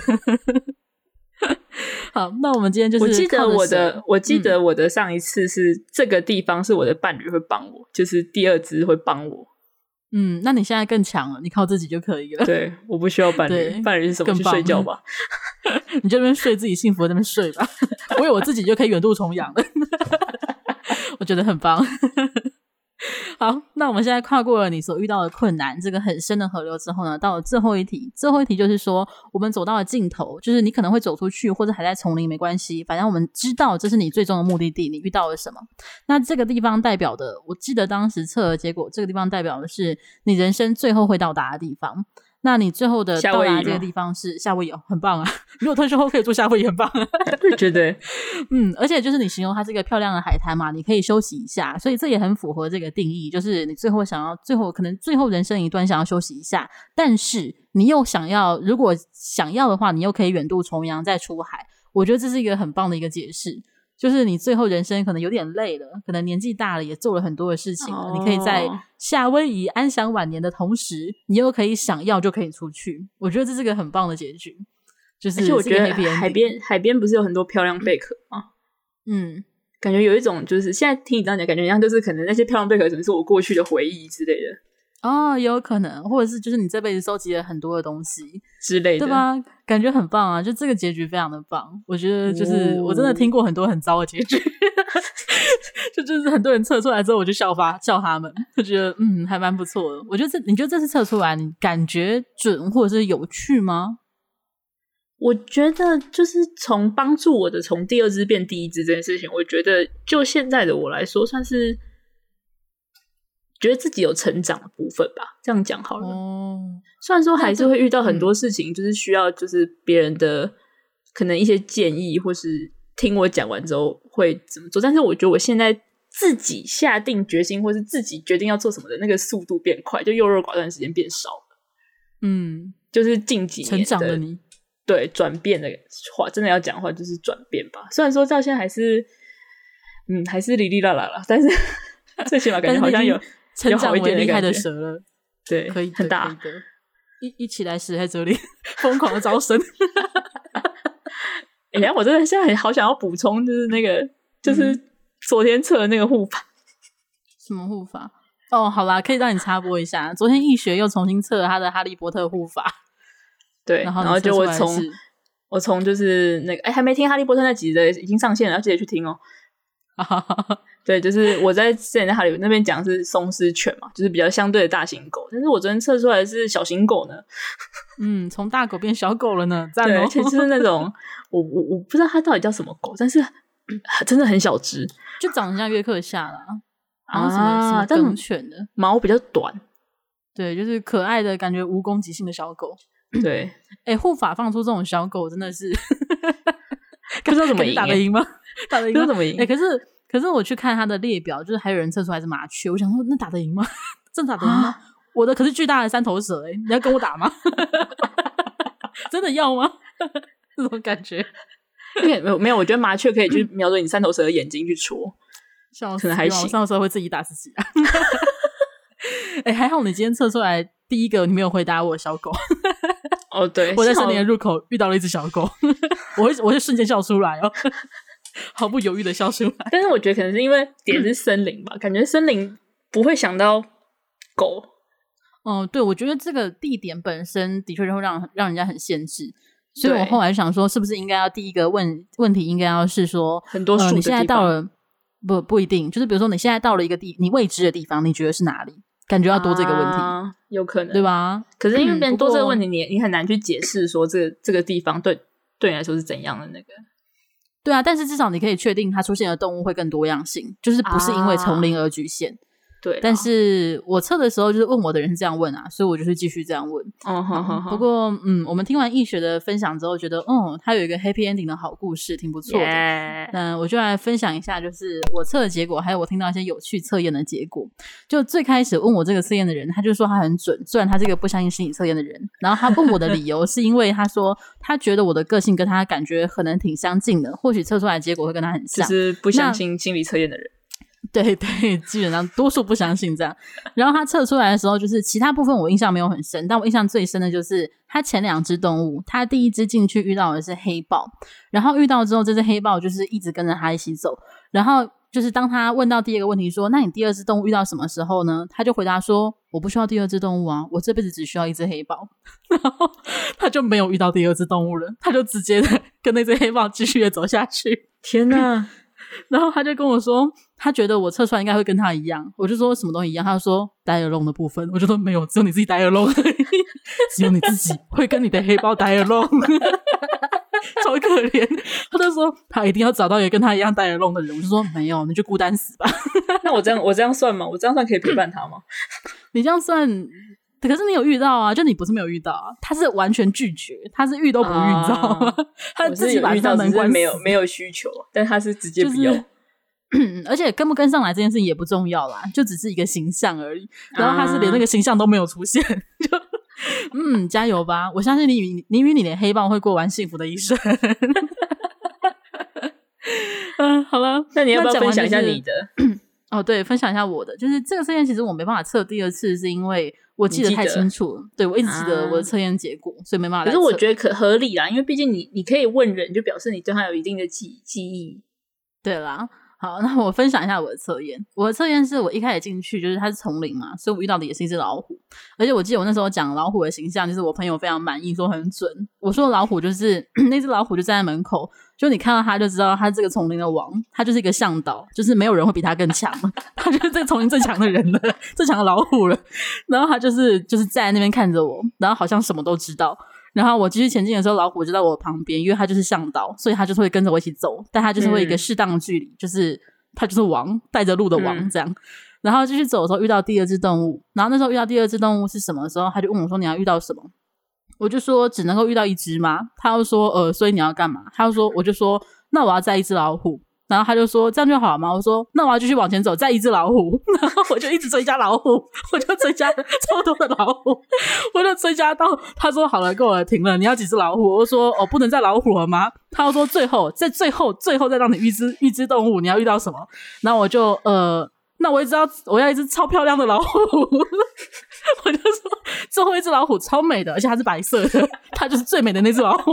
好，那我们今天就是，我记得我的，我记得我的上一次是、嗯、这个地方是我的伴侣会帮我，就是第二只会帮我。嗯，那你现在更强了，你靠自己就可以了。对，我不需要伴侣，伴侣是什么？去睡觉吧，你就那边睡自己幸福的那边睡吧。我有我自己就可以远渡重洋了，我觉得很棒。好，那我们现在跨过了你所遇到的困难，这个很深的河流之后呢，到了最后一题。最后一题就是说，我们走到了尽头，就是你可能会走出去，或者还在丛林，没关系，反正我们知道这是你最终的目的地。你遇到了什么？那这个地方代表的，我记得当时测的结果，这个地方代表的是你人生最后会到达的地方。那你最后的到达这个地方是夏威夷，很棒啊！如果退休后可以住夏威夷，很棒。觉得，嗯，而且就是你形容它是一个漂亮的海滩嘛，你可以休息一下，所以这也很符合这个定义，就是你最后想要，最后可能最后人生一段想要休息一下，但是你又想要，如果想要的话，你又可以远渡重洋再出海。我觉得这是一个很棒的一个解释。就是你最后人生可能有点累了，可能年纪大了，也做了很多的事情了。Oh. 你可以在夏威夷安享晚年的同时，你又可以想要就可以出去。我觉得这是个很棒的结局。就是，而且我觉得海边海边不是有很多漂亮贝壳吗？嗯，感觉有一种就是现在听你这样讲，感觉像就是可能那些漂亮贝壳可能是我过去的回忆之类的。哦，有可能，或者是就是你这辈子收集了很多的东西之类的，对吧？感觉很棒啊！就这个结局非常的棒，我觉得就是我真的听过很多很糟的结局，哦、就就是很多人测出来之后，我就笑发笑他们，就觉得嗯还蛮不错的。我觉得这你觉得这次测出来，你感觉准或者是有趣吗？我觉得就是从帮助我的从第二只变第一只这件事情，我觉得就现在的我来说，算是觉得自己有成长的部分吧。这样讲好了。哦，虽然说还是会遇到很多事情，就是需要就是别人的可能一些建议，或是听我讲完之后会怎么做。但是我觉得我现在自己下定决心，或是自己决定要做什么的那个速度变快，就优柔寡断时间变少了。嗯，就是近几年成长的你。对，转变的话，真的要讲的话，就是转变吧。虽然说到现在还是，嗯，还是哩哩啦啦啦，但是 最起码感觉好像有成长为厉害的蛇了。对，可以很大的，一一起来死在这里，疯狂的招生。哎呀，我真的现在好想要补充，就是那个，就是昨天测的那个护法，什么护法？哦，好啦，可以让你插播一下，昨天易学又重新测了他的哈利波特护法。对，然后，然后就我从我从就是那个哎，还没听《哈利波特》那集的，已经上线了，要记得去听哦。对，就是我在之前在哈里那边讲的是松狮犬嘛，就是比较相对的大型狗，但是我昨天测出来是小型狗呢。嗯，从大狗变小狗了呢，赞哦。而且是那种 我我我不知道它到底叫什么狗，但是真的很小只，就长得像约克夏啦。啊，什么什么梗犬的，毛比较短，对，就是可爱的感觉，无攻击性的小狗。对，哎、欸，护法放出这种小狗真的是，不知道怎么赢，打得赢吗？打得赢？怎么赢？哎、欸，可是可是我去看他的列表，就是还有人测出来是麻雀，我想说那打得赢吗？真打得赢吗？我的可是巨大的三头蛇、欸，哎，你要跟我打吗？真的要吗？这种感觉，没有没有，我觉得麻雀可以去瞄准你三头蛇的眼睛去戳，可能还行，三头蛇会自己打自己。哎、欸，还好你今天测出来。第一个，你没有回答我小狗。哦，对，我在森林的入口遇到了一只小狗，我会，我会瞬间笑出来哦，毫不犹豫的笑出来。但是我觉得可能是因为点是森林吧，感觉森林不会想到狗。哦、嗯，对，我觉得这个地点本身的确就会让让人家很限制，所以我后来想说，是不是应该要第一个问问题，应该要是说很多树、呃、你现在到了不不一定，就是比如说你现在到了一个地你未知的地方，你觉得是哪里？感觉要多这个问题，啊、有可能对吧？可是因为别人多这个问题，你、嗯、你很难去解释说这个这个地方对对你来说是怎样的那个。对啊，但是至少你可以确定它出现的动物会更多样性，就是不是因为丛林而局限。啊对，但是我测的时候就是问我的人是这样问啊，所以我就是继续这样问。哦，好好好。不过，嗯，我们听完易学的分享之后，觉得，嗯，他有一个 happy ending 的好故事，挺不错的。那 Yeah. 我就来分享一下，就是我测的结果，还有我听到一些有趣测验的结果。就最开始问我这个测验的人，他就说他很准，虽然他是一个不相信心理测验的人。然后他问我的理由是因为他说他觉得我的个性跟他感觉可能挺相近的，或许测出来的结果会跟他很像。就是不相信心理测验的人。对对，基本上多数不相信这样。然后他测出来的时候，就是其他部分我印象没有很深，但我印象最深的就是他前两只动物，他第一只进去遇到的是黑豹，然后遇到之后，这只黑豹就是一直跟着他一起走。然后就是当他问到第二个问题说：“那你第二只动物遇到什么时候呢？”他就回答说：“我不需要第二只动物啊，我这辈子只需要一只黑豹。”然后他就没有遇到第二只动物了，他就直接 跟那只黑豹继续的走下去。天哪！然后他就跟我说，他觉得我测出来应该会跟他一样。我就说什么东西一样？他就说 die alone 的部分。我就说没有，只有你自己 die alone，只有你自己 会跟你的黑豹 die alone，超可怜。他就说他一定要找到一个跟他一样 die alone 的人。我就说没有，你就孤单死吧。那我这样我这样算吗？我这样算可以陪伴他吗？你这样算，可是你有遇到啊？就你不是没有遇到啊？他是完全拒绝，他是遇都不遇，你知道吗？他自己把他门关，没有没有需求，但他是直接不要。而且跟不跟上来这件事情也不重要啦，就只是一个形象而已。然后他是连那个形象都没有出现，就嗯，加油吧！我相信你与你与你的黑豹会过完幸福的一生。嗯，好了，那你要不要分享一下你的？哦，对，分享一下我的，就是这个事件其实我没办法测第二次，是因为我记得太清楚了。对，我一直记得我的测验结果，所以没办法。可是我觉得可合理啦，因为毕竟你你可以问人，就表示你对他有一定的记记忆。对啦。好，那我分享一下我的测验。我的测验是我一开始进去，就是它是丛林嘛，所以我遇到的也是一只老虎。而且我记得我那时候讲老虎的形象，就是我朋友非常满意，说很准。我说老虎就是 那只老虎，就站在门口，就你看到它就知道它这个丛林的王，它就是一个向导，就是没有人会比它更强，它就是这个丛林最强的人了，最强的老虎了。然后它就是就是站在那边看着我，然后好像什么都知道。然后我继续前进的时候，老虎就在我旁边，因为它就是向导，所以它就是会跟着我一起走，但它就是会一个适当的距离，嗯、就是它就是王带着路的王这样。嗯、然后继续走的时候遇到第二只动物，然后那时候遇到第二只动物是什么时候，他就问我说：“你要遇到什么？”我就说：“只能够遇到一只吗？”他又说：“呃，所以你要干嘛？”他又说：“我就说，那我要再一只老虎。”然后他就说：“这样就好吗？”我说：“那我要继续往前走，再一只老虎。”然后我就一直追加老虎，我就追加 超多的老虎，我就追加到他说：“好了，够了，停了。”你要几只老虎？我说：“哦，不能再老虎了吗？”他又说：“最后，在最后，最后再让你遇只遇只动物，你要遇到什么？”然后我就呃，那我也知道我要一只超漂亮的老虎。我就说：“最后一只老虎超美的，而且它是白色的，它就是最美的那只老虎。”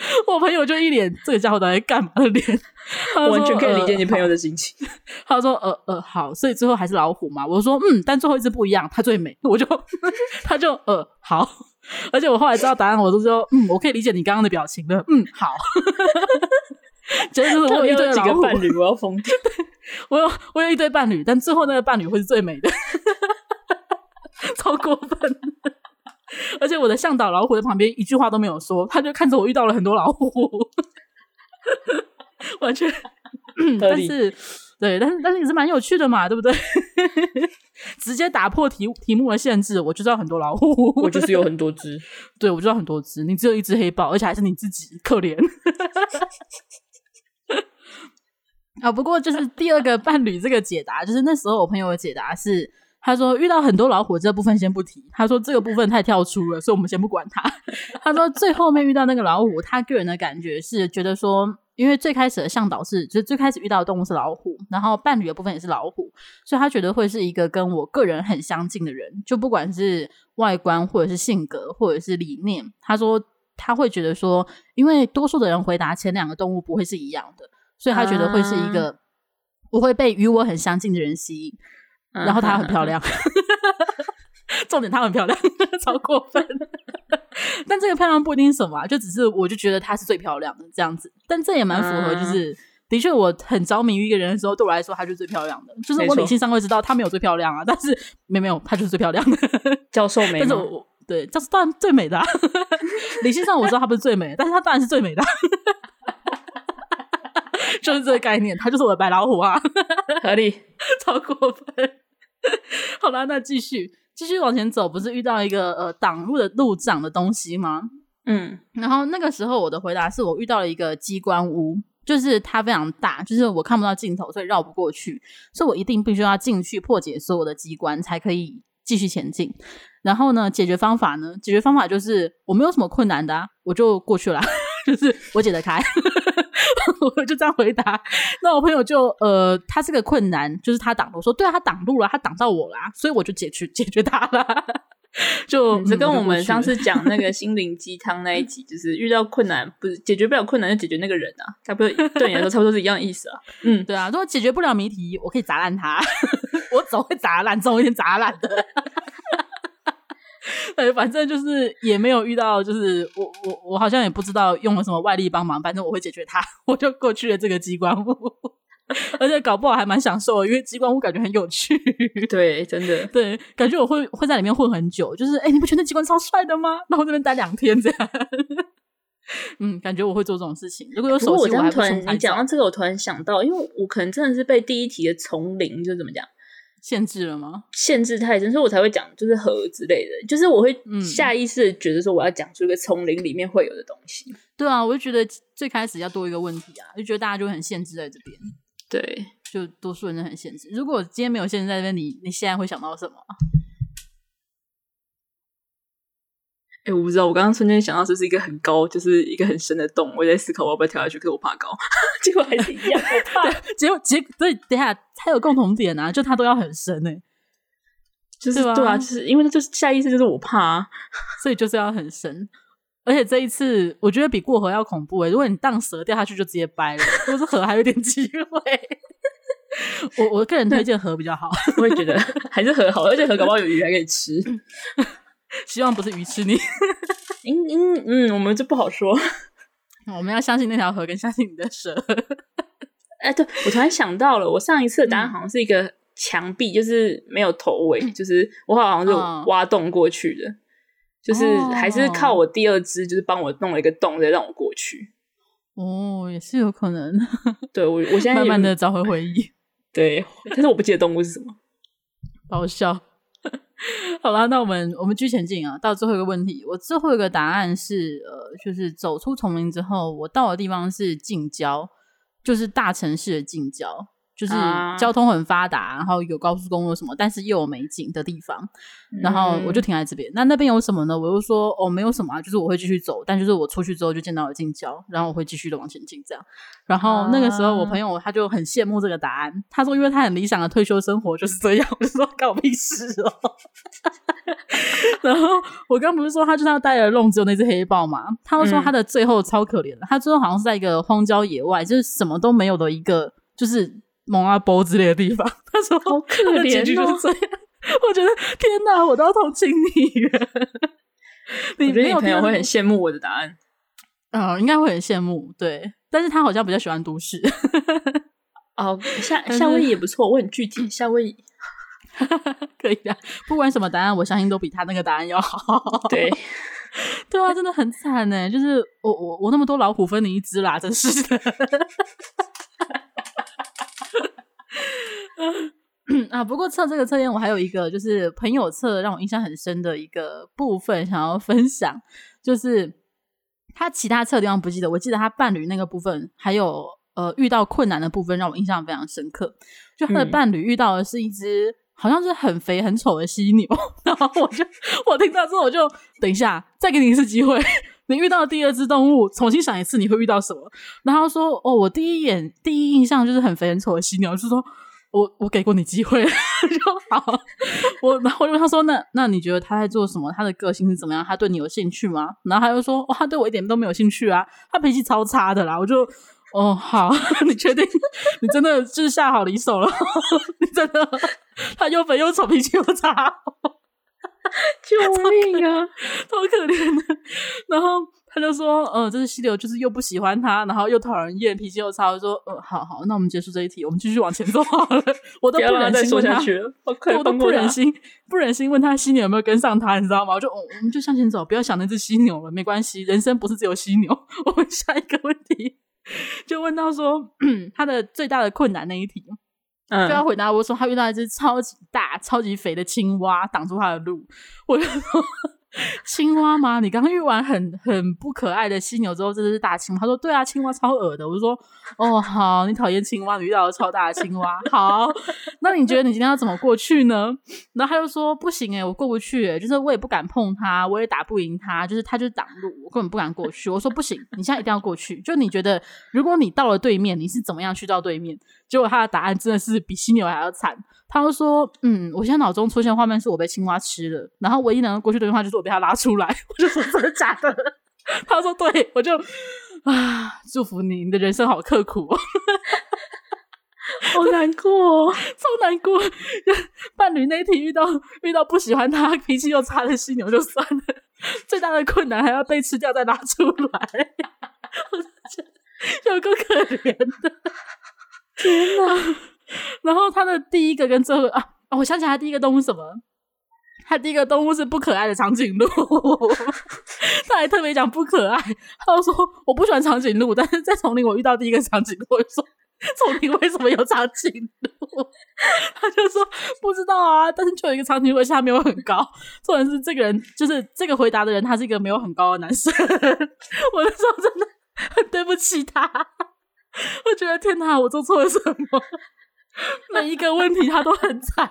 我朋友就一脸这个家伙到底干嘛的脸，完全可以理解你朋友的心情。他说：“呃呃，好，所以最后还是老虎嘛。”我说：“嗯，但最后一只不一样，它最美。”我就他就呃好，而且我后来知道答案，我都说：“嗯，我可以理解你刚刚的表情了。”嗯，好。就是我有一对几个伴侣，我要疯掉。我有我有一堆伴侣，但最后那个伴侣会是最美的，超过分。而且我的向导老虎在旁边一句话都没有说，他就看着我遇到了很多老虎，完全。但是，对，但是但是也是蛮有趣的嘛，对不对？直接打破题题目的限制，我就知道很多老虎，我就是有很多 只，对，我知道很多只，你只有一只黑豹，而且还是你自己，可怜。啊，不过就是第二个伴侣这个解答，就是那时候我朋友的解答是。他说遇到很多老虎这部分先不提，他说这个部分太跳出了，所以我们先不管他。他说最后面遇到那个老虎，他个人的感觉是觉得说，因为最开始的向导是，就是最开始遇到的动物是老虎，然后伴侣的部分也是老虎，所以他觉得会是一个跟我个人很相近的人，就不管是外观或者是性格或者是理念。他说他会觉得说，因为多数的人回答前两个动物不会是一样的，所以他觉得会是一个不会被与我很相近的人吸引。然后她很漂亮，重点她很漂亮，超过分。但这个漂亮不一定是什么啊，就只是我就觉得她是最漂亮的这样子。但这也蛮符合，就是、嗯、的确我很着迷于一个人的时候，对我来说她就是最漂亮的。就是我理性上会知道她没有最漂亮啊，但是没没有她就是最漂亮的。教授美，但是我对教授当然最美的、啊。理性上我知道她不是最美，但是她当然是最美的。就是这个概念，她就是我的白老虎啊，合理，超过分。好啦，那继续继续往前走，不是遇到一个呃挡路的路障的东西吗？嗯，然后那个时候我的回答是我遇到了一个机关屋，就是它非常大，就是我看不到尽头，所以绕不过去，所以我一定必须要进去破解所有的机关才可以继续前进。然后呢，解决方法呢？解决方法就是我没有什么困难的啊，我就过去了，就是我解得开。我就这样回答，那我朋友就呃，他是个困难，就是他挡路，我说对啊，他挡路了，他挡到我啦，所以我就解决 解决他了。就这跟我们上次讲那个 心灵鸡汤那一集，就是遇到困难不是解决不了困难，就解决那个人啊，差不多对你来说差不多是一样的意思啊。嗯，对啊，如果解决不了谜题，我可以砸烂他，我总会砸烂，总有一天砸烂的。对，反正就是也没有遇到，就是我我我好像也不知道用了什么外力帮忙，反正我会解决它，我就过去了这个机关屋，而且搞不好还蛮享受的，因为机关屋感觉很有趣。对，真的，对，感觉我会会在里面混很久，就是哎，你不觉得机关超帅的吗？然后这边待两天这样，嗯，感觉我会做这种事情。如果有手机，我还突然你讲到这个，我突然想到，因为我可能真的是被第一题的丛林就怎么讲。限制了吗？限制太深，所以我才会讲，就是河之类的，就是我会下意识觉得说我要讲出一个丛林里面会有的东西。对啊，我就觉得最开始要多一个问题啊，就觉得大家就很限制在这边。对，就多数人都很限制。如果今天没有限制在这边，你你现在会想到什么？哎，我不知道，我刚刚瞬间想到这是一个很高，就是一个很深的洞，我在思考我要不要跳下去，可是我怕高，结果还是一样，我 怕。结果结对，等下它有共同点啊，就它都要很深哎，就是对啊，就是因为就是下意识就是我怕啊，所以就是要很深。而且这一次我觉得比过河要恐怖哎，如果你荡蛇掉下去就直接掰了，如果是河还有点机会。我我个人推荐河比较好，我也觉得还是河好，而且河搞不好有鱼还可以吃。希望不是鱼吃你。嗯嗯嗯，我们就不好说。我们要相信那条河，跟相信你的蛇。哎，对，我突然想到了，我上一次的答案好像是一个墙壁，嗯、就是没有头尾，就是我好像是挖洞过去的。就是还是靠我第二只，就是帮我弄了一个洞，再让我过去。哦，也是有可能。对，我我现在慢慢的找回回忆。对，但是我不记得动物是什么，好笑。好啦，那我们我们继续前进啊，到最后一个问题，我最后一个答案是呃，就是走出丛林之后，我到的地方是近郊，就是大城市的近郊。就是交通很发达，啊、然后有高速公路什么，但是又有美景的地方，然后我就停在这边。嗯、那那边有什么呢？我又说哦，没有什么啊，就是我会继续走，但就是我出去之后就见到了近郊，然后我会继续的往前进这样。然后那个时候我朋友他就很羡慕这个答案，他说因为他很理想的退休生活就是这样，我就说干我屁事哦。然后我刚不是说他就像带了弄只有那只黑豹嘛？他就说他的最后超可怜的，嗯、他最后好像是在一个荒郊野外，就是什么都没有的一个，就是。蒙阿波之类的地方，他说好可怜哦，结局就是这样。我觉得天哪，我都要同情你了。你觉得你朋友会很羡慕我的答案？啊、呃，应该会很羡慕，对。但是他好像比较喜欢都市。哦，夏夏威夷也不错，我很具体。夏威夷 可以的，不管什么答案，我相信都比他那个答案要好。对，对啊，真的很惨呢。就是我我我那么多老虎分你一只啦，真是的。啊，不过测这个测验，我还有一个就是朋友测让我印象很深的一个部分想要分享，就是他其他测的地方不记得，我记得他伴侣那个部分，还有呃遇到困难的部分让我印象非常深刻。就他的伴侣遇到的是一只好像是很肥很丑的犀牛，然后我就我听到之后我就等一下再给你一次机会，你遇到第二只动物重新想一次你会遇到什么？然后说哦，我第一眼第一印象就是很肥很丑的犀牛，就是说。我我给过你机会 就好，我然后就他说：“那那你觉得他在做什么？他的个性是怎么样？他对你有兴趣吗？”然后他就说：“哇，他对我一点都没有兴趣啊，他脾气超差的啦。”我就哦好，你确定？你真的就是下好离手了？你真的？他又肥又丑，脾气又差，救命啊！好 可怜的。然后。他就说，呃，这是犀牛，就是又不喜欢他，然后又讨人厌，脾气又差。我说，呃，好好，那我们结束这一题，我们继续往前走好了。我都不忍心问他，我都不忍心，不忍心问他犀牛有没有跟上他，你知道吗？我就，我们就向前走，不要想那只犀牛了，没关系，人生不是只有犀牛。我问下一个问题，就问到说，他的最大的困难那一题，嗯，就要回答我说，他遇到一只超级大、超级肥的青蛙挡住他的路，我就说。青蛙吗？你刚遇完很很不可爱的犀牛之后，这是大青蛙。他说：“对啊，青蛙超恶的。”我就说：“哦，好，你讨厌青蛙，你遇到了超大的青蛙。好，那你觉得你今天要怎么过去呢？”然后他就说：“不行诶，我过不去诶，就是我也不敢碰它，我也打不赢它，就是它就是挡路，我根本不敢过去。”我说：“不行，你现在一定要过去。就你觉得，如果你到了对面，你是怎么样去到对面？”结果他的答案真的是比犀牛还要惨。他就说：“嗯，我现在脑中出现画面是我被青蛙吃了，然后唯一能够过去的话就是我被他拉出来。”我就说：“真的假的？” 他说：“对。”我就啊，祝福你，你的人生好刻苦哦，好难过哦，超难过。伴侣那一题遇到遇到不喜欢他、脾气又差的犀牛就算了，最大的困难还要被吃掉再拉出来，我觉得有够可怜的。天哪！然后他的第一个跟最后啊，我想起来他第一个动物什么？他第一个动物是不可爱的长颈鹿，他还特别讲不可爱。他就说我不喜欢长颈鹿，但是在丛林我遇到第一个长颈鹿，我就说丛林为什么有长颈鹿？他就说不知道啊，但是就有一个长颈鹿，而且他没有很高。重点是这个人就是这个回答的人，他是一个没有很高的男生。我那时候真的很对不起他。我觉得天哪，我做错了什么？每一个问题他都很惨。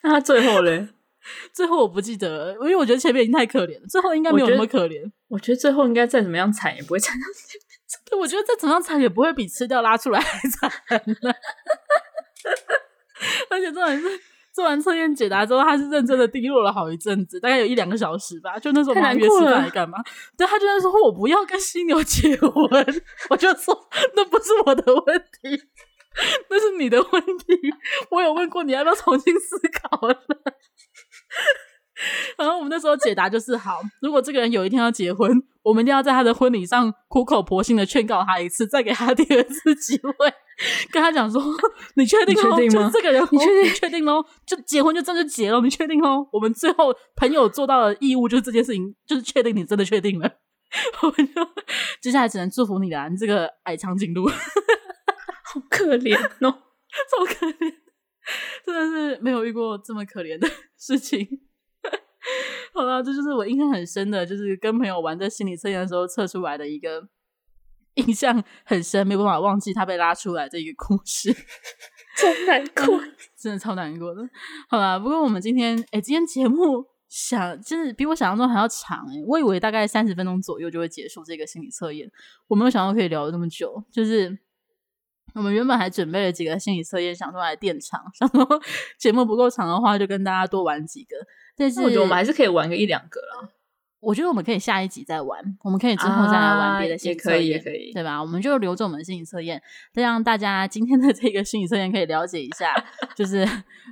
那他最后嘞？最后我不记得了，因为我觉得前面已经太可怜了，最后应该没有那么可怜。我，我觉得最后应该再怎么样惨也不会惨到前面。对，我觉得再怎么样惨也不会比吃掉拉出来还惨。而且重点是做完测验解答之后，他是认真的低落了好一阵子，大概有一两个小时吧。就那时候我们约吃饭来干嘛？对，他就在说我不要跟犀牛结婚，我就说那不是我的问题。那是你的问题，我有问过你要不要重新思考了。然后我们那时候解答就是：好，如果这个人有一天要结婚，我们一定要在他的婚礼上苦口婆心的劝告他一次，再给他第二次机会，跟他讲说，你确定？确定吗？这个人，你确定？确定喽？就结婚就真的结了？你确定哦？我们最后朋友做到的义务就是这件事情，就是确定你真的确定了。我们就接下来只能祝福你了，你这个矮长颈鹿，好可怜哦，好可怜，真的是没有遇过这么可怜的事情。好了，这就是我印象很深的，就是跟朋友玩在心理测验的时候测出来的一个。印象很深，没有办法忘记他被拉出来这一个故事，真难过，真的超难过的。好啦，不过我们今天，哎、欸，今天节目想就是比我想象中还要长，哎，我以为大概三十分钟左右就会结束这个心理测验，我没有想到可以聊这么久。就是我们原本还准备了几个心理测验，想说来垫场，想说节目不够长的话，就跟大家多玩几个。但是我觉得我们还是可以玩个一两个啦。我觉得我们可以下一集再玩，我们可以之后再来玩别的心理测验，啊，也可以，也可以，对吧？我们就留着我们的心理测验，再让大家今天的这个心理测验可以了解一下。就是，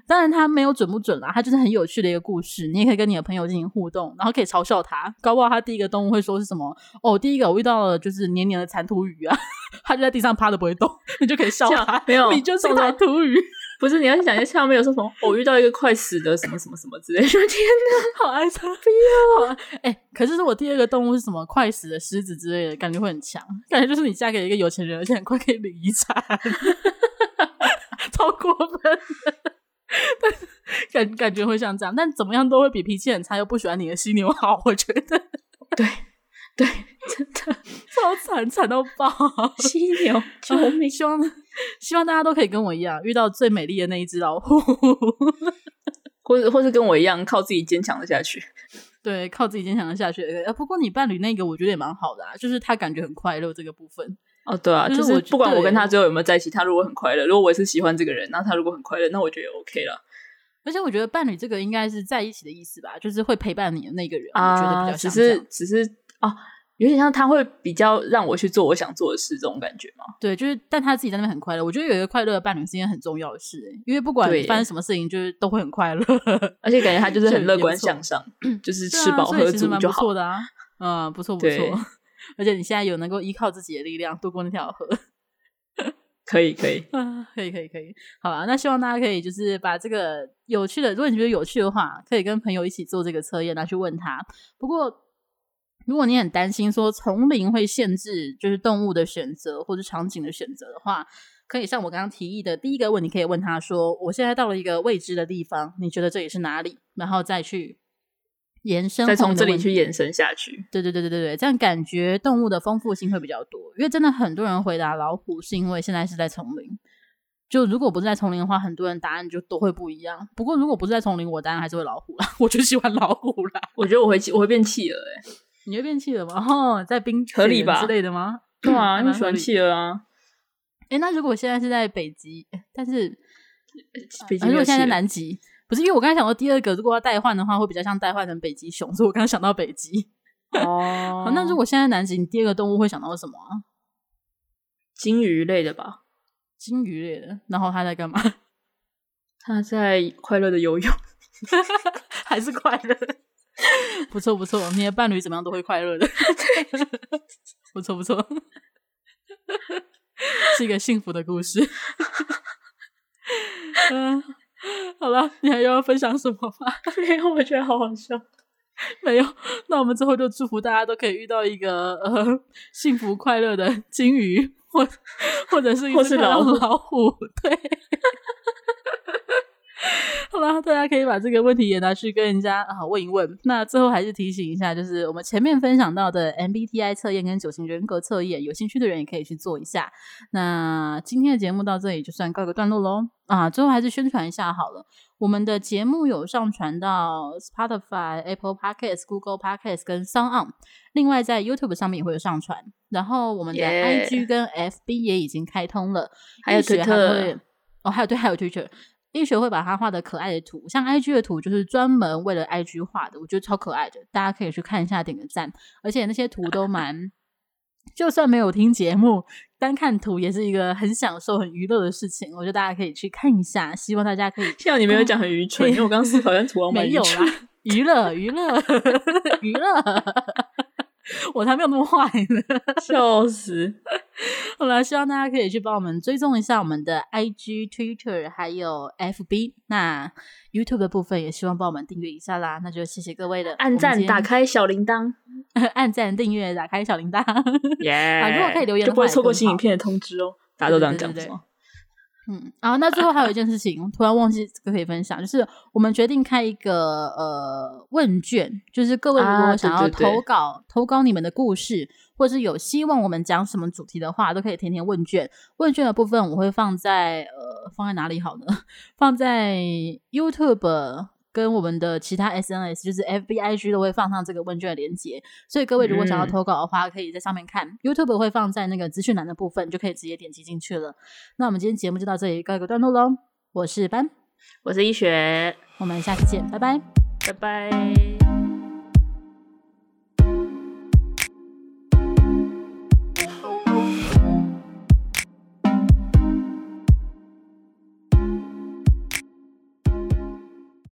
当然它没有准不准啦，它就是很有趣的一个故事，你也可以跟你的朋友进行互动，然后可以嘲笑他，搞不好他第一个动物会说是什么？哦，第一个我遇到了就是黏黏的残土鱼啊，它就在地上趴着不会动，你就可以笑他，没有，你就是残土鱼。不是，你要想一下，下面有说什么？我遇到一个快死的什么什么什么之类的。天哪，好爱擦边哦！哎、欸，可是是我第二个动物是什么？快死的狮子之类的，感觉会很强。感觉就是你嫁给一个有钱人，而且很快可以领遗产，超过分的。但是感感觉会像这样，但怎么样都会比脾气很差又不喜欢你的犀牛好。我觉得，对对，真的超惨，惨到爆。犀牛，救命！希望。希望大家都可以跟我一样遇到最美丽的那一只老虎，或者或是跟我一样靠自己坚强的下去。对，靠自己坚强的下去。呃，不过你伴侣那个我觉得也蛮好的啊，就是他感觉很快乐这个部分。哦，对啊，就是，就是不管我跟他最后有没有在一起，他如果很快乐，如果我也是喜欢这个人，那他如果很快乐，那我觉得也 OK 了。而且我觉得伴侣这个应该是在一起的意思吧，就是会陪伴你的那个人，啊、我觉得比较像只是只是啊。有点像他会比较让我去做我想做的事，这种感觉吗？对，就是但他自己在那边很快乐。我觉得有一个快乐的伴侣是一件很重要的事，因为不管发生什么事情，就是都会很快乐，而且感觉他就是很乐观向上，就是吃饱喝足就好的啊。嗯，不错不错。而且你现在有能够依靠自己的力量渡过那条河，可以可以啊，可以可以可以。好吧，那希望大家可以就是把这个有趣的，如果你觉得有趣的话，可以跟朋友一起做这个测验，拿去问他。不过。如果你很担心说丛林会限制就是动物的选择或者场景的选择的话，可以像我刚刚提议的第一个问题，可以问他说：“我现在到了一个未知的地方，你觉得这里是哪里？”然后再去延伸，再从这里去延伸下去。对对对对对对，这样感觉动物的丰富性会比较多。因为真的很多人回答老虎，是因为现在是在丛林。就如果不是在丛林的话，很多人答案就都会不一样。不过如果不是在丛林，我答案还是会老虎啦。我就喜欢老虎啦。我觉得我会我会变企鹅诶。你会变企鹅吗？哦，在冰河里吧之类的吗？对啊，你喜欢企鹅啊。哎、欸，那如果现在是在北极，但是北极、啊，如果现在在南极，不是因为我刚才想到第二个，如果要代换的话，会比较像代换成北极熊，所以我刚刚想到北极。哦，好，那如果现在南极，你第二个动物会想到什么？鲸鱼类的吧？鲸鱼类的，然后它在干嘛？它在快乐的游泳，还是快乐？不 错不错，你的伴侣怎么样都会快乐的。不错不错，是一个幸福的故事。嗯，好了，你还要分享什么吗？没有，我觉得好好笑。没有，那我们之后就祝福大家都可以遇到一个呃幸福快乐的金鱼，或或者是一只老虎。老虎对。好吧，大家可以把这个问题也拿去跟人家啊问一问。那最后还是提醒一下，就是我们前面分享到的 MBTI 测验跟九型人格测验，有兴趣的人也可以去做一下。那今天的节目到这里就算告一个段落喽。啊，最后还是宣传一下好了，我们的节目有上传到 Spotify、Apple Podcasts、Google Podcasts 跟 SoundOn，另外在 YouTube 上面也会有上传。然后我们的 IG 跟 FB 也已经开通了还有推特哦，还有对，还有 Twitter。医学会把它画的可爱的图，像 IG 的图就是专门为了 IG 画的，我觉得超可爱的，大家可以去看一下，点个赞。而且那些图都蛮，就算没有听节目，单看图也是一个很享受、很娱乐的事情。我觉得大家可以去看一下，希望大家可以。幸好你没有讲很愚蠢，因为我刚刚思考跟图 没有啦，娱乐娱乐娱乐，我才没有那么坏呢，笑死。好了，希望大家可以去帮我们追踪一下我们的 IG、Twitter 还有 FB。那 YouTube 的部分也希望帮我们订阅一下啦。那就谢谢各位的按赞、打开小铃铛、按赞、订阅、打开小铃铛。耶、yeah！如果可以留言，就不会错过新影片的通知哦。大家都这样讲，对对对对嗯，然后那最后还有一件事情，突然忘记这个可以分享，就是我们决定开一个呃问卷，就是各位如果想要投稿、投稿你们的故事，或是有希望我们讲什么主题的话，都可以填填问卷。问卷的部分我会放在呃放在哪里好呢？放在 YouTube。跟我们的其他 SNS，就是 FBIG 都会放上这个问卷的连接，所以各位如果想要投稿的话，可以在上面看。嗯、YouTube 会放在那个资讯栏的部分，就可以直接点击进去了。那我们今天节目就到这里告一个段落喽。我是班，我是一雪，我们下期见，拜拜，拜拜。